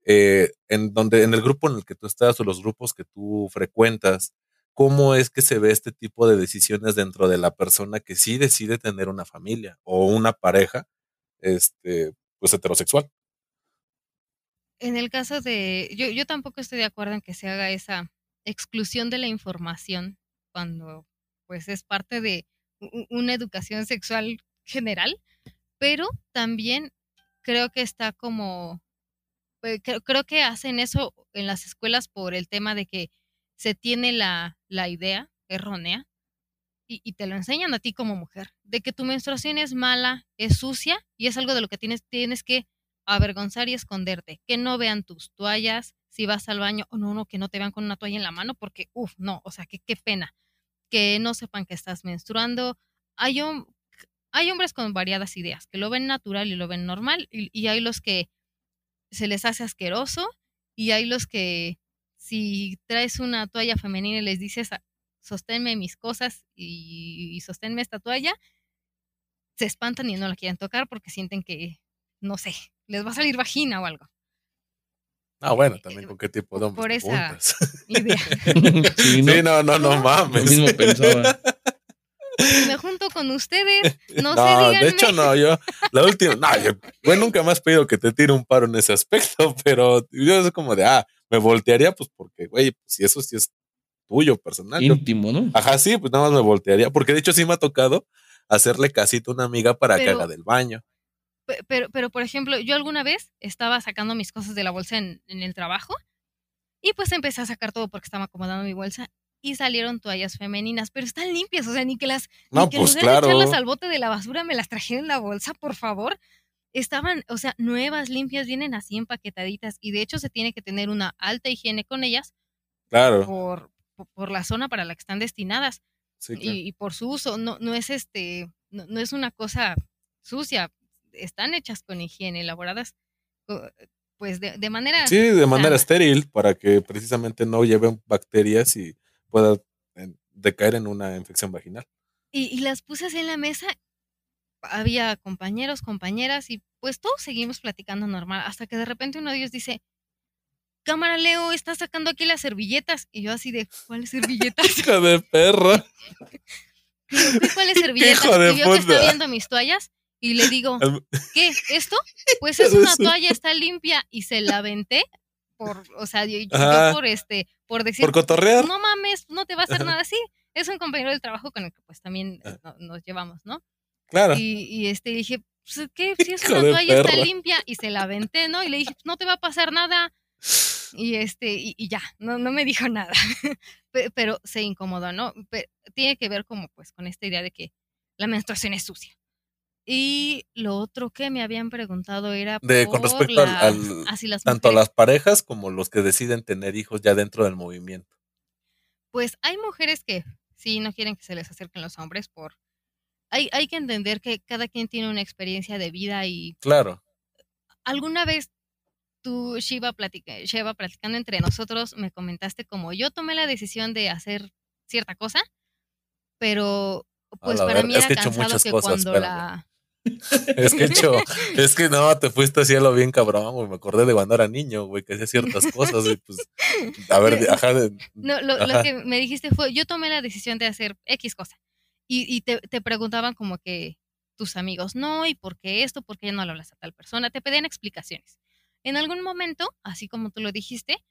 Eh, en donde en el grupo en el que tú estás o los grupos que tú frecuentas, ¿cómo es que se ve este tipo de decisiones dentro de la persona que sí decide tener una familia o una pareja, este, pues heterosexual? En el caso de, yo, yo tampoco estoy de acuerdo en que se haga esa exclusión de la información cuando pues es parte de una educación sexual general, pero también creo que está como, pues, creo, que hacen eso en las escuelas por el tema de que se tiene la, la idea errónea y, y, te lo enseñan a ti como mujer, de que tu menstruación es mala, es sucia y es algo de lo que tienes, tienes que avergonzar y esconderte, que no vean tus toallas, si vas al baño, o no, no, que no te vean con una toalla en la mano, porque, uff, no, o sea, que qué pena que no sepan que estás menstruando. Hay, hay hombres con variadas ideas, que lo ven natural y lo ven normal, y, hay los que se les hace asqueroso, y hay los que si traes una toalla femenina y les dices, ah, sosténme mis cosas y, y sosténme esta toalla, se espantan y no la quieren tocar porque sienten que, no sé, les va a salir vagina o algo. Ah, bueno, también con qué tipo de hombre. Por esa idea. sí, ¿no? no, no, mames. Lo mismo pensaba. Me junto con ustedes, no, no de hecho no, yo, la última, no, yo, bueno, nunca me has pedido que te tire un paro en ese aspecto, pero yo es como de, ah, me voltearía, pues porque, güey, pues si eso sí es tuyo, personal. Íntimo, ¿no? Ajá, sí, pues nada más me voltearía, porque de hecho sí me ha tocado hacerle casito a una amiga para que haga del baño pero, pero, por ejemplo, yo alguna vez estaba sacando mis cosas de la bolsa en, el trabajo y pues empecé a sacar todo porque estaba acomodando mi bolsa y salieron toallas femeninas, pero están limpias, o sea, ni que las, no, que pues, claro. echarlas al bote de la basura me las trajeron en la bolsa, por favor. Estaban, o sea, nuevas, limpias, vienen así empaquetaditas y de hecho se tiene que tener una alta higiene con ellas. Claro. Por, por, la zona para la que están destinadas. y, por su uso, no, no es este, no es una cosa sucia, están hechas con higiene, elaboradas pues de, manera... Sí, de manera estéril, para que precisamente no lleven bacterias y pueda decaer en una infección vaginal. Y, las puse así en la mesa, había compañeros, compañeras, y pues todos seguimos platicando normal, hasta que de repente uno de ellos dice, cámara Leo, está sacando aquí las servilletas. Y yo así de, ¿cuáles servilletas? Hija de perra. ¿Cuáles servilletas? y yo que está viendo mis toallas y le digo, ¿qué? ¿Esto? Pues es una toalla, está limpia y se la aventé por, o sea, yo, por este, por decir, por cotorrear. No mames, no te va a hacer nada así. Es un compañero del trabajo con el que pues también ah. nos llevamos, ¿no? Claro. Y, y este dije, pues, ¿qué? Si es una toalla, está limpia y se la aventé, ¿no? Y le dije, no te va a pasar nada. Y este, y, ya, no, no me dijo nada. Pero se incomodó, ¿no? tiene que ver como pues con esta idea de que la menstruación es sucia. Y lo otro que me habían preguntado era de, con respecto al, tanto a las parejas como los que deciden tener hijos ya dentro del movimiento. Pues hay mujeres que sí no quieren que se les acerquen los hombres por hay, hay que entender que cada quien tiene una experiencia de vida y claro. Alguna vez tú, Shiva, Shiva, platicando entre nosotros, me comentaste como yo tomé la decisión de hacer cierta cosa, pero pues para mí era cansado que cuando la es que hecho, es que no, te fuiste así a lo bien cabrón, güey. Me acordé de cuando era niño, güey, que hacía ciertas cosas y pues, a ver, ajá. no, lo, que me dijiste fue, yo tomé la decisión de hacer X cosa. Y, y te, te, preguntaban como que tus amigos, no, ¿y por qué esto? ¿Por qué no lo hablas a tal persona? Te pedían explicaciones. En algún momento, así como tú lo dijiste,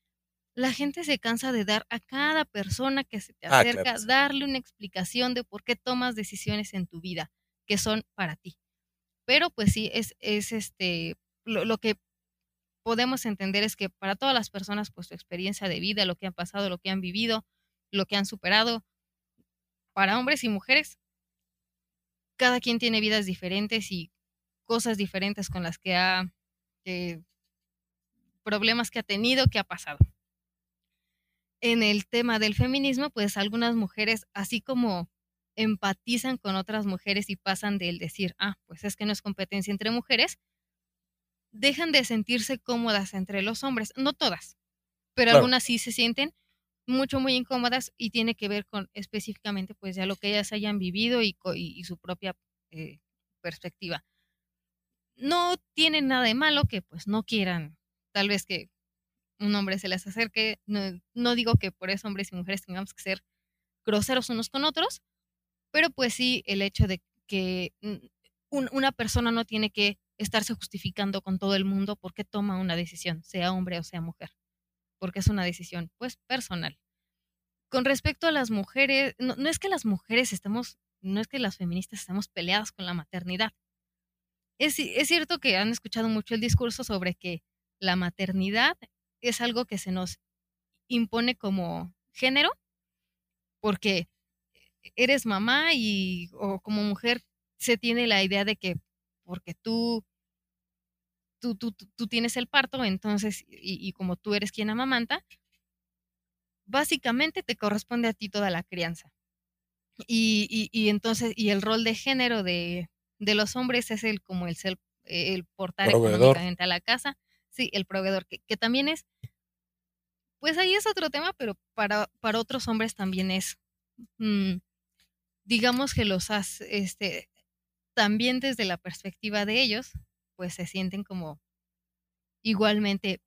la gente se cansa de dar a cada persona que se te ah, acerca, darle una explicación de por qué tomas decisiones en tu vida que son para ti. Pero pues sí, es, es este, lo, que podemos entender es que para todas las personas, pues su experiencia de vida, lo que han pasado, lo que han vivido, lo que han superado, para hombres y mujeres, cada quien tiene vidas diferentes y cosas diferentes con las que ha, problemas que ha tenido, que ha pasado. En el tema del feminismo, pues algunas mujeres, así como empatizan con otras mujeres y pasan del decir, ah, pues es que no es competencia entre mujeres, dejan de sentirse cómodas entre los hombres, no todas, pero Claro. algunas sí se sienten mucho, muy incómodas y tiene que ver con específicamente pues ya lo que ellas hayan vivido y, co- y- y su propia eh, perspectiva. No tiene nada de malo que pues no quieran, tal vez que un hombre se les acerque, no, no digo que por eso hombres y mujeres tengamos que ser groseros unos con otros, pero pues sí el hecho de que mm, un- una persona no tiene que estarse justificando con todo el mundo porque toma una decisión, sea hombre o sea mujer, porque es una decisión pues personal. Con respecto a las mujeres, no, es que las mujeres estemos, no es que las feministas estemos peleadas con la maternidad. Es, es cierto que han escuchado mucho el discurso sobre que la maternidad es algo que se nos impone como género, porque eres mamá y o como mujer se tiene la idea de que porque tú tú, tú, tú- tú tienes el parto, entonces, y, y como tú eres quien amamanta, básicamente te corresponde a ti toda la crianza. Y, y, y entonces, y el rol de género de, de los hombres es el como el ser, el portar Proveedor. económicamente a la casa, sí, el proveedor, que, que también es, pues ahí es otro tema, pero para, para otros hombres también es, mm, digamos que los has, este, también desde la perspectiva de ellos, pues se sienten como igualmente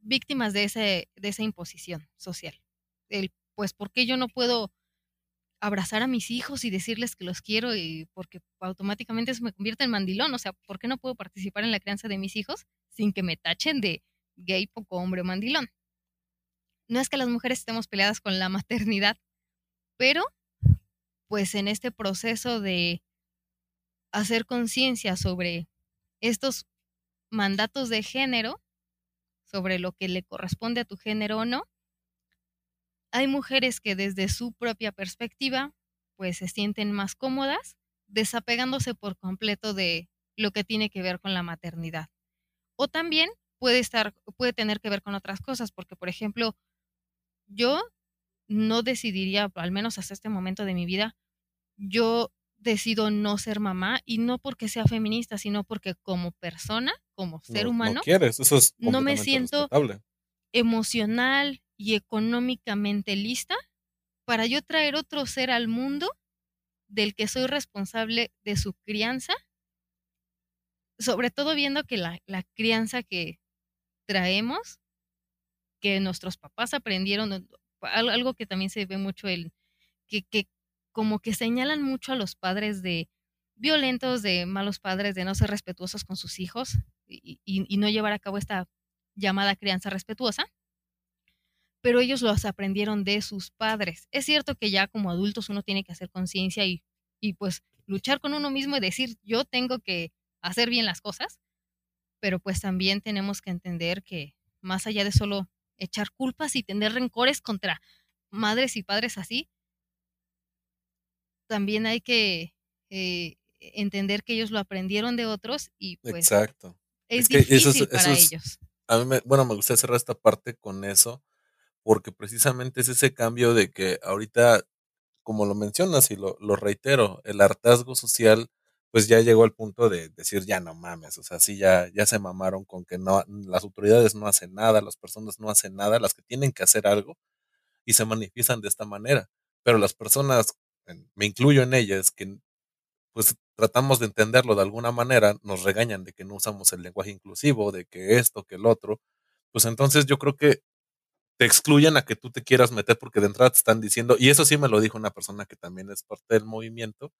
víctimas de, ese, de esa imposición social. El, pues, ¿por qué yo no puedo abrazar a mis hijos y decirles que los quiero y porque automáticamente eso me convierte en mandilón? O sea, ¿por qué no puedo participar en la crianza de mis hijos sin que me tachen de gay, poco hombre o mandilón? No es que las mujeres estemos peleadas con la maternidad, pero pues en este proceso de hacer conciencia sobre estos mandatos de género, sobre lo que le corresponde a tu género o no, hay mujeres que desde su propia perspectiva, pues se sienten más cómodas, desapegándose por completo de lo que tiene que ver con la maternidad. O también puede estar, puede tener que ver con otras cosas, porque por ejemplo, yo no decidiría, al menos hasta este momento de mi vida, yo decido no ser mamá y no porque sea feminista, sino porque como persona, como ser no, humano, No quieres, eso es no me siento- emocional y económicamente lista para yo traer otro ser al mundo del que soy responsable de su crianza, sobre todo viendo que la, la crianza que traemos, que nuestros papás aprendieron, algo que también se ve mucho, el, que, como que señalan mucho a los padres de violentos, de malos padres, de no ser respetuosos con sus hijos y, y- y no llevar a cabo esta llamada crianza respetuosa pero ellos los aprendieron de sus padres. Es cierto que ya como adultos uno tiene que hacer conciencia y, y pues luchar con uno mismo y decir yo tengo que hacer bien las cosas, pero pues también tenemos que entender que más allá de solo echar culpas y tener rencores contra madres y padres así, también hay que eh, entender que ellos lo aprendieron de otros y pues Exacto. es, Es que eso es- difícil para eso es- ellos. A mí, me, bueno, me gustaría cerrar esta parte con eso, porque precisamente es ese cambio de que ahorita, como lo mencionas y lo, lo reitero, el hartazgo social, pues ya llegó al punto de decir, ya no mames, o sea, sí, ya, ya se mamaron con que no, las autoridades no hacen nada, las personas no hacen nada, las que tienen que hacer algo, y se manifiestan de esta manera. Pero las personas, me incluyo en ellas, que pues tratamos de entenderlo de alguna manera, nos regañan de que no usamos el lenguaje inclusivo, de que esto, que el otro, pues entonces yo creo que te excluyen a que tú te quieras meter porque de entrada te están diciendo, y eso sí me lo dijo una persona que también es parte del movimiento,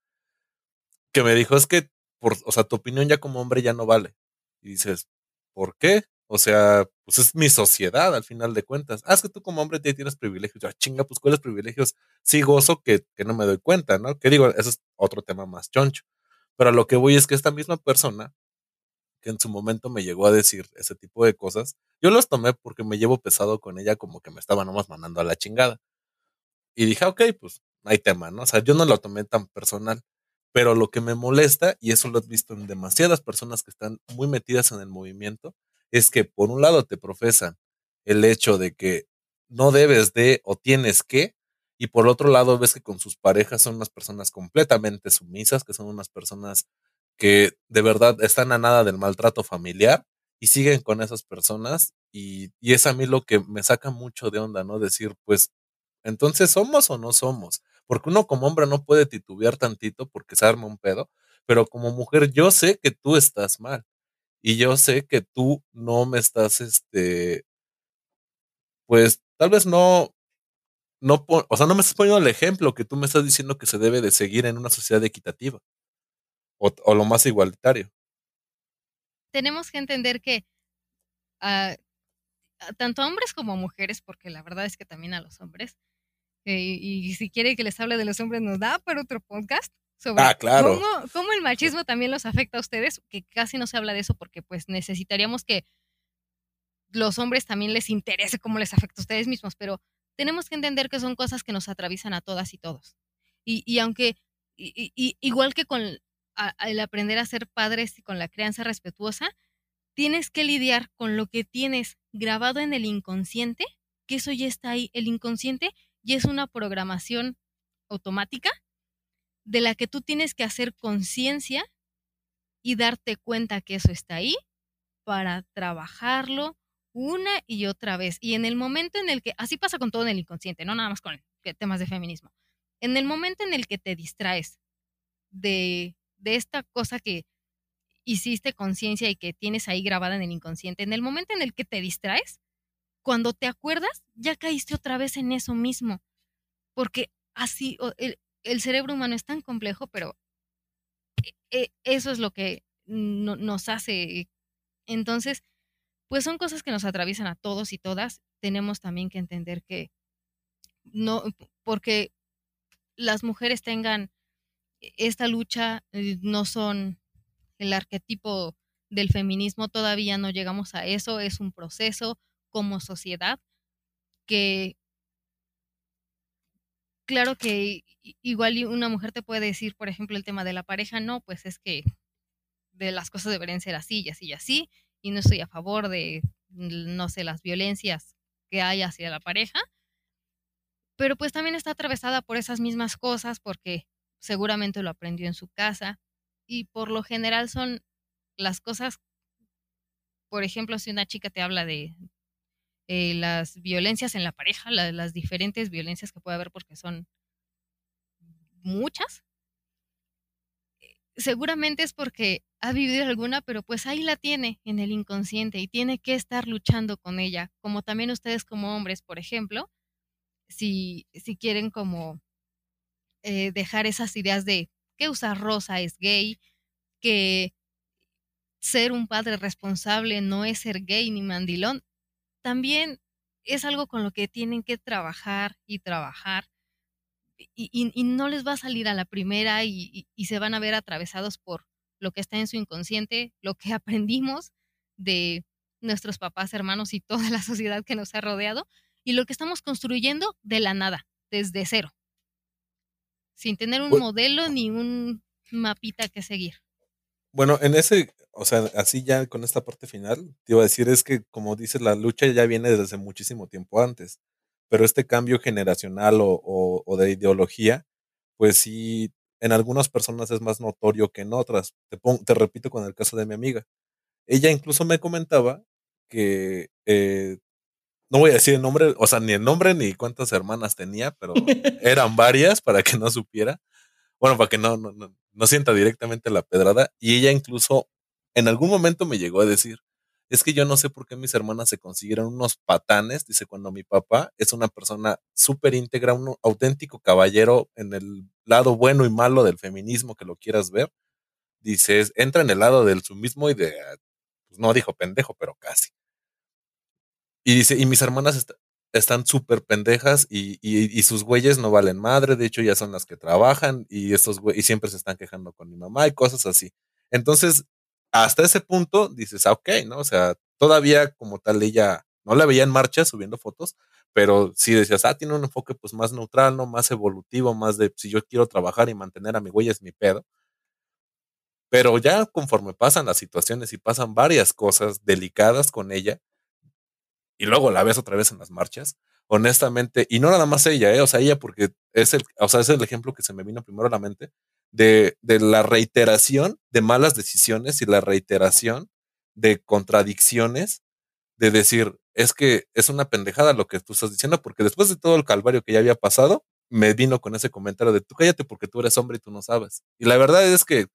que me dijo, es que, por, o sea, tu opinión ya como hombre ya no vale. Y dices, ¿por qué? O sea, pues es mi sociedad al final de cuentas. Ah, es que tú como hombre ya tienes privilegios. Ya, chinga, pues ¿cuáles privilegios? Sí gozo que, que no me doy cuenta, ¿no? Que digo, ese es otro tema más choncho. Pero a lo que voy es que esta misma persona que en su momento me llegó a decir ese tipo de cosas, yo los tomé porque me llevo pesado con ella como que me estaba nomás mandando a la chingada. Y dije, ok, pues no hay tema, ¿no? O sea, yo no lo tomé tan personal. Pero lo que me molesta, y eso lo he visto en demasiadas personas que están muy metidas en el movimiento, es que por un lado te profesan el hecho de que no debes de o tienes que, y por otro lado ves que con sus parejas son unas personas completamente sumisas, que son unas personas que de verdad están a nada del maltrato familiar y siguen con esas personas y, y es a mí lo que me saca mucho de onda, ¿no? Decir, pues, entonces somos o no somos, porque uno como hombre no puede titubear tantito porque se arma un pedo, pero como mujer yo sé que tú estás mal y yo sé que tú no me estás, este, pues tal vez no, no, o sea, no me estás poniendo el ejemplo que tú me estás diciendo que se debe de seguir en una sociedad equitativa o, lo más igualitario. Tenemos que entender que uh, tanto hombres como mujeres, porque la verdad es que también a los hombres, eh, y si quiere que les hable de los hombres, nos da para otro podcast sobre ah, claro. cómo, cómo, el machismo también los afecta a ustedes, que casi no se habla de eso porque pues necesitaríamos que los hombres también les interese cómo les afecta a ustedes mismos, pero tenemos que entender que son cosas que nos atraviesan a todas y todos. Y, y aunque, y, y, igual que con a, el aprender a ser padres y con la crianza respetuosa, tienes que lidiar con lo que tienes grabado en el inconsciente, que eso ya está ahí. El inconsciente y es una programación automática de la que tú tienes que hacer conciencia y darte cuenta que eso está ahí para trabajarlo una y otra vez. Y en el momento en el que, así pasa con todo en el inconsciente, no nada más con temas de feminismo, en el momento en el que te distraes de, de esta cosa que hiciste conciencia y que tienes ahí grabada en el inconsciente, en el momento en el que te distraes, cuando te acuerdas, ya caíste otra vez en eso mismo. Porque así, el, cerebro humano es tan complejo, pero e, e, eso es lo que no, nos hace. Entonces, pues son cosas que nos atraviesan a todos y todas. Tenemos también que entender que no, porque las mujeres tengan esta lucha, eh, no son el arquetipo del feminismo, todavía no llegamos a eso, es un proceso como sociedad que claro que igual una mujer te puede decir, por ejemplo, el tema de la pareja, no, pues es que de las cosas deberían ser así y así y así, y no estoy a favor de, no sé, las violencias que hay hacia la pareja, pero pues también está atravesada por esas mismas cosas porque seguramente lo aprendió en su casa y por lo general son las cosas, por ejemplo, si una chica te habla de eh, las violencias en la pareja, las diferentes violencias que puede haber porque son muchas, eh, seguramente es porque ha vivido alguna, pero pues ahí la tiene en el inconsciente y tiene que estar luchando con ella, como también ustedes como hombres, por ejemplo, si, si quieren como eh, dejar esas ideas de que usar rosa es gay, que ser un padre responsable no es ser gay ni mandilón, también es algo con lo que tienen que trabajar y trabajar. Y, no les va a salir a la primera y, se van a ver atravesados por lo que está en su inconsciente, lo que aprendimos de nuestros papás, hermanos y toda la sociedad que nos ha rodeado, y lo que estamos construyendo de la nada, desde cero, sin tener un modelo ni un mapita que seguir. Bueno, en ese, o sea, así ya con esta parte final, te iba a decir, es que como dices, la lucha ya viene desde hace muchísimo tiempo antes, pero este cambio generacional o, o, de ideología, pues sí, en algunas personas es más notorio que en otras. Te, te repito con el caso de mi amiga. Ella incluso me comentaba que, eh, no voy a decir el nombre, o sea, ni el nombre ni cuántas hermanas tenía, pero eran varias para que no supiera. Bueno, para que no, no, no, no sienta directamente la pedrada. Y ella incluso en algún momento me llegó a decir, es que yo no sé por qué mis hermanas se consiguieron unos patanes, dice, cuando mi papá es una persona súper íntegra, un auténtico caballero en el lado bueno y malo del feminismo que lo quieras ver, dice, entra en el lado del sumismo y de, pues no dijo pendejo, pero casi. Y dice, y mis hermanas están súper pendejas y, y, sus güeyes no valen madre, de hecho ya son las que trabajan y, estos y siempre se están quejando con mi mamá y cosas así. Entonces, hasta ese punto dices, ah, ok, ¿no? O sea, todavía como tal ella no la veía en marcha subiendo fotos, pero sí decías, ah, tiene un enfoque pues más neutral, ¿no? Más evolutivo, más de si yo quiero trabajar y mantener a mi güey es mi pedo. Pero ya conforme pasan las situaciones y pasan varias cosas delicadas con ella, y luego la ves otra vez en las marchas, honestamente, y no nada más ella, ¿eh? o sea, ella porque es el, o sea, es el ejemplo que se me vino primero a la mente, de, de la reiteración de malas decisiones y la reiteración de contradicciones, de decir, es que es una pendejada lo que tú estás diciendo, porque después de todo el calvario que ya había pasado, me vino con ese comentario de tú cállate porque tú eres hombre y tú no sabes. Y la verdad es que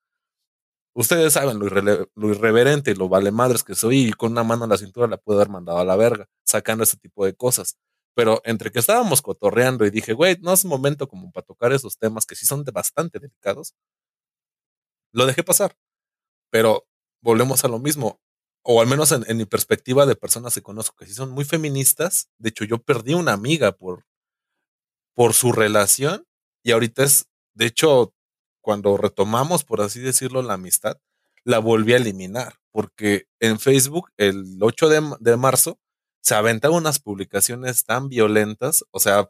ustedes saben lo, irreverente y lo vale madres que soy y con una mano en la cintura la puedo haber mandado a la verga, sacando ese tipo de cosas. Pero entre que estábamos cotorreando y dije, güey, no es momento como para tocar esos temas que sí son bastante delicados, lo dejé pasar. Pero volvemos a lo mismo, o al menos en, en, mi perspectiva de personas que conozco que sí son muy feministas. De hecho, yo perdí una amiga por, por su relación y ahorita es, de hecho, cuando retomamos, por así decirlo, la amistad, la volví a eliminar, porque en Facebook el 8 de, marzo se aventaban unas publicaciones tan violentas, o sea,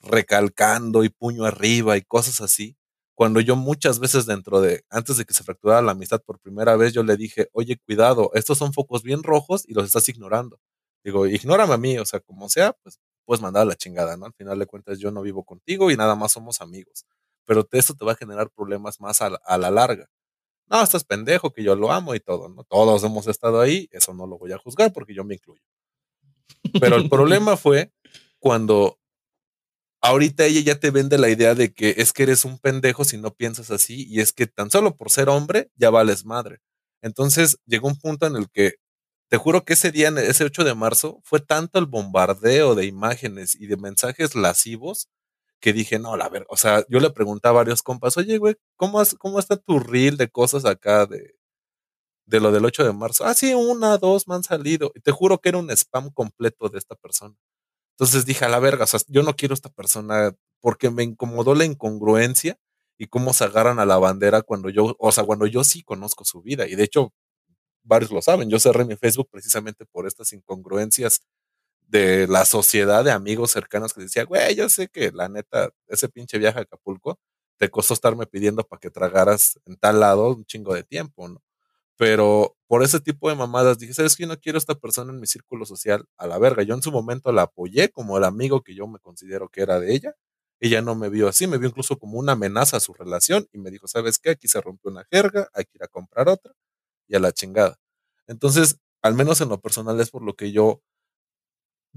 recalcando y puño arriba y cosas así, cuando yo muchas veces dentro de, antes de que se fracturara la amistad por primera vez, yo le dije, oye, cuidado, estos son focos bien rojos y los estás ignorando. Digo, ignórame a mí, o sea, como sea, pues puedes mandar a la chingada, ¿no? Al final de cuentas yo no vivo contigo y nada más somos amigos. Pero esto te va a generar problemas más a la, larga. No, estás pendejo, que yo lo amo y todo, ¿no? Todos hemos estado ahí, eso no lo voy a juzgar porque yo me incluyo. Pero el problema fue cuando ahorita ella ya te vende la idea de que es que eres un pendejo si no piensas así y es que tan solo por ser hombre ya vales madre. Entonces llegó un punto en el que te juro que ese día, ese 8 de marzo, fue tanto el bombardeo de imágenes y de mensajes lascivos que dije, no, la verdad, o sea, yo le pregunté a varios compas, oye, güey, ¿cómo, ¿cómo está tu reel de cosas acá de, de lo del 8 de marzo? Ah, sí, una, dos me han salido. Y te juro que era un spam completo de esta persona. Entonces dije, a la verga, o sea, yo no quiero esta persona porque me incomodó la incongruencia y cómo se agarran a la bandera cuando yo, o sea, cuando yo sí conozco su vida. Y de hecho, varios lo saben, yo cerré mi Facebook precisamente por estas incongruencias de la sociedad de amigos cercanos que decía, güey, yo sé que la neta, ese pinche viaje a Acapulco te costó estarme pidiendo para que tragaras en tal lado un chingo de tiempo, ¿no? Pero por ese tipo de mamadas dije, ¿sabes qué? No quiero esta persona en mi círculo social a la verga. Yo en su momento la apoyé como el amigo que yo me considero que era de ella. Ella no me vio así, me vio incluso como una amenaza a su relación y me dijo, ¿sabes qué? Aquí se rompió una jerga, hay que ir a comprar otra y a la chingada. Entonces, al menos en lo personal es por lo que yo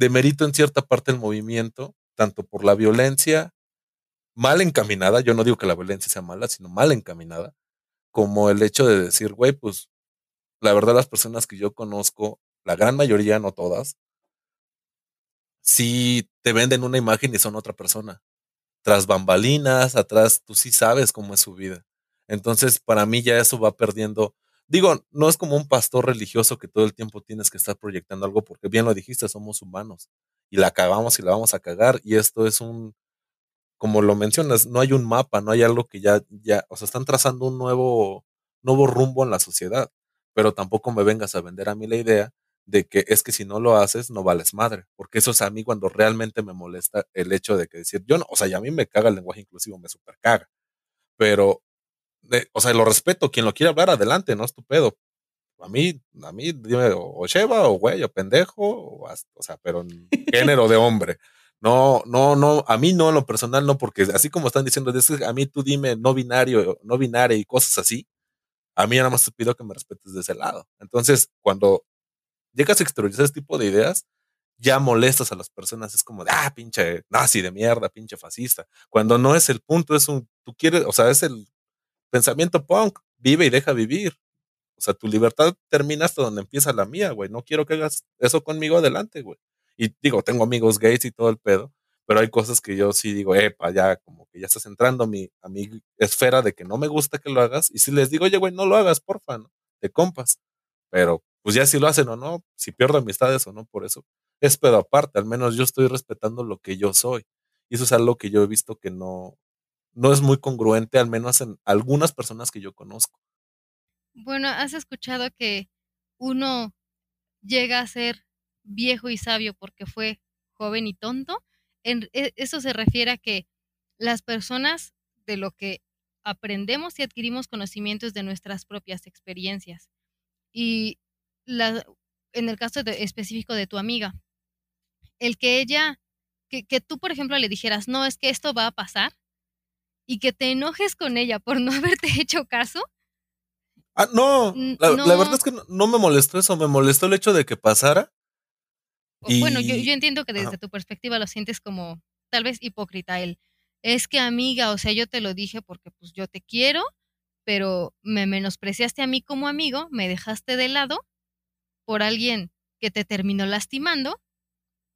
demerito en cierta parte el movimiento, tanto por la violencia mal encaminada, yo no digo que la violencia sea mala, sino mal encaminada, como el hecho de decir, güey, pues la verdad las personas que yo conozco, la gran mayoría, no todas, sí te venden una imagen y son otra persona. Tras bambalinas, atrás, tú sí sabes cómo es su vida. Entonces, para mí ya eso va perdiendo Digo, no es como un pastor religioso que todo el tiempo tienes que estar proyectando algo, porque bien lo dijiste, somos humanos y la cagamos y la vamos a cagar. Y esto es un, como lo mencionas, no hay un mapa, no hay algo que ya, ya, o sea, están trazando un nuevo, nuevo rumbo en la sociedad. Pero tampoco me vengas a vender a mí la idea de que es que si no lo haces, no vales madre. Porque eso es a mí cuando realmente me molesta el hecho de que decir, yo no, o sea, y a mí me caga el lenguaje inclusivo, me super caga. Pero o sea, lo respeto, quien lo quiera hablar, adelante, no es tu pedo. A mí, a mí, dime, o Sheva, o güey, o pendejo, o, o sea, pero en género de hombre. No, no, no, a mí no, en lo personal no, porque así como están diciendo, a mí tú dime no binario, no binario y cosas así, a mí nada más te pido que me respetes de ese lado. Entonces, cuando llegas a exteriorizar ese tipo de ideas, ya molestas a las personas, es como de, ah, pinche nazi de mierda, pinche fascista, cuando no es el punto, es un, tú quieres, o sea, es el pensamiento punk, vive y deja vivir. O sea, tu libertad termina hasta donde empieza la mía, güey. No quiero que hagas eso conmigo adelante, güey. Y digo, tengo amigos gays y todo el pedo, pero hay cosas que yo sí digo, epa, ya como que ya estás entrando a mi, a mi esfera de que no me gusta que lo hagas. Y si les digo, oye, güey, no lo hagas, porfa, ¿no? De compas. Pero pues ya si lo hacen o no, si pierdo amistades o no por eso, es pedo aparte. Al menos yo estoy respetando lo que yo soy. Y eso es algo que yo he visto que no, no es muy congruente, al menos en algunas personas que yo conozco. Bueno, has escuchado que uno llega a ser viejo y sabio porque fue joven y tonto. En, e, eso se refiere a que las personas de lo que aprendemos y adquirimos conocimientos de nuestras propias experiencias. Y la, en el caso específico de tu amiga, el que ella, que, que tú, por ejemplo, le dijeras, no, es que esto va a pasar, y que te enojes con ella por no haberte hecho caso, Ah, no, la, verdad es que no, me molestó eso, me molestó el hecho de que pasara. Bueno, yo, entiendo que desde tu perspectiva lo sientes como tal vez hipócrita él. Es que amiga, o sea, yo te lo dije porque pues yo te quiero, pero me menospreciaste a mí como amigo, me dejaste de lado por alguien que te terminó lastimando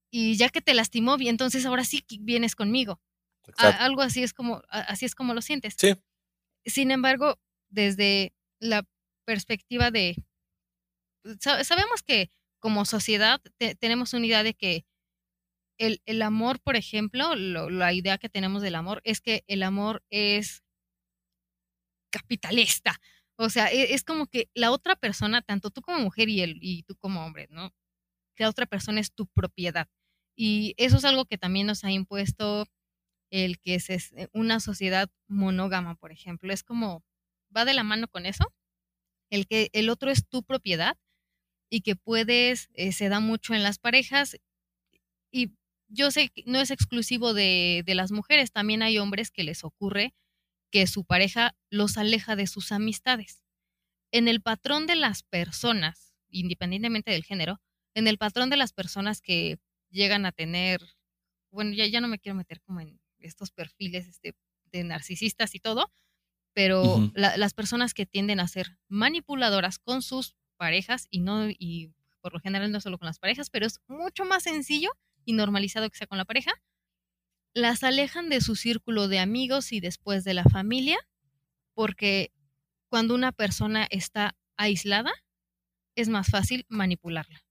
y ya que te lastimó, entonces ahora sí vienes conmigo. Algo así es como así es como lo sientes. Sí. Sin embargo, desde la perspectiva de sabemos que como sociedad tenemos una idea de que el, el amor, por ejemplo, la idea que tenemos del amor es que el amor es capitalista. O sea, e, es, como que la otra persona, tanto tú como mujer y, el, y tú como hombre, ¿no? La otra persona es tu propiedad. Y eso es algo que también nos ha impuesto el que es, es una sociedad monógama, por ejemplo. Es como, va de la mano con eso, el que el otro es tu propiedad y que puedes, eh, se da mucho en las parejas y yo sé que no es exclusivo de, de, las mujeres, también hay hombres que les ocurre que su pareja los aleja de sus amistades. En el patrón de las personas, independientemente del género, en el patrón de las personas que llegan a tener, bueno, ya, ya no me quiero meter como en estos perfiles este, de narcisistas y todo, pero las personas que tienden a ser manipuladoras con sus parejas y no, y por lo general no solo con las parejas, pero es mucho más sencillo y normalizado que sea con la pareja, las alejan de su círculo de amigos y después de la familia, porque cuando una persona está aislada, es más fácil manipularla.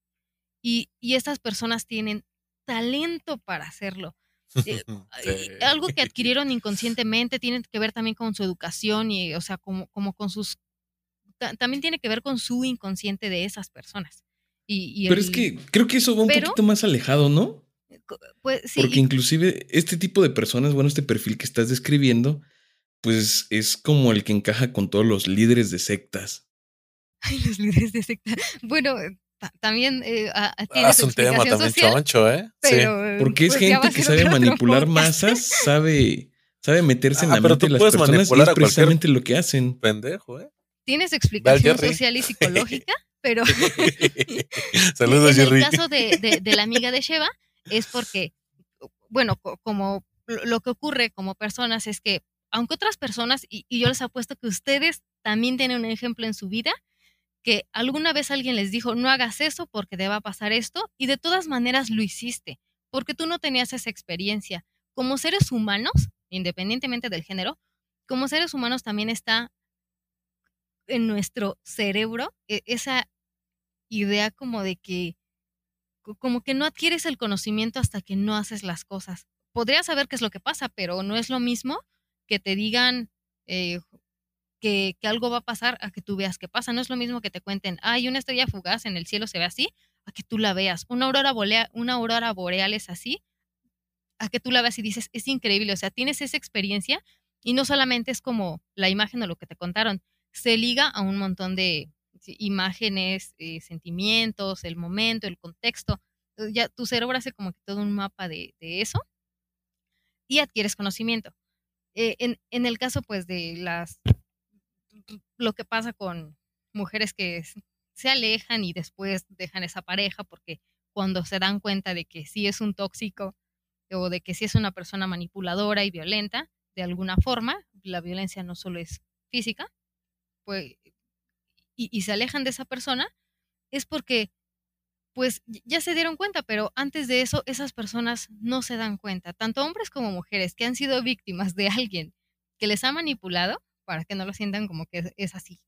Y, y estas personas tienen talento para hacerlo. Eh, algo que adquirieron inconscientemente tiene que ver también con su educación y, o sea, como, como con sus... también tiene que ver con su inconsciente de esas personas. Y, Pero es que creo que eso va un poquito más alejado, ¿no? Pues, Porque inclusive este tipo de personas, bueno, este perfil que estás describiendo, pues es como el que encaja con todos los líderes de sectas. Ay, los líderes de sectas. Bueno, también eh, ah, es un tema también choncho, ¿eh? sí. Porque es pues, gente que sabe manipular masas, sabe, sabe meterse en ah, la mente de las personas y es precisamente lo que hacen. Pendejo, ¿eh? Tienes explicación social y psicológica, pero Saludos, en el caso de, de, de, la amiga de Sheva, es porque, bueno, como lo que ocurre como personas es que, aunque otras personas, y, yo les apuesto que ustedes también tienen un ejemplo en su vida, que alguna vez alguien les dijo, no hagas eso porque te va a pasar esto, y de todas maneras lo hiciste, porque tú no tenías esa experiencia. Como seres humanos, independientemente del género, como seres humanos también está en nuestro cerebro e, esa idea como de que como que no adquieres el conocimiento hasta que no haces las cosas. Podrías saber qué es lo que pasa, pero no es lo mismo que te digan eh, que, algo va a pasar a que tú veas qué pasa. No es lo mismo que te cuenten, hay una estrella fugaz en el cielo se ve así, a que tú la veas. Una aurora, boreal, una aurora boreal es así, a que tú la veas y dices, es increíble. O sea, tienes esa experiencia y no solamente es como la imagen o lo que te contaron, se liga a un montón de, imágenes, eh, sentimientos, el momento, el contexto. Ya tu cerebro hace como que todo un mapa de, eso y adquieres conocimiento. Eh, en, en, el caso, pues, de las lo que pasa con mujeres que se alejan y después dejan esa pareja porque cuando se dan cuenta de que sí es un tóxico o de que sí es una persona manipuladora y violenta, de alguna forma, la violencia no solo es física, pues y, se alejan de esa persona, es porque pues ya se dieron cuenta, pero antes de eso esas personas no se dan cuenta, tanto hombres como mujeres que han sido víctimas de alguien que les ha manipulado, para que no lo sientan como que es así,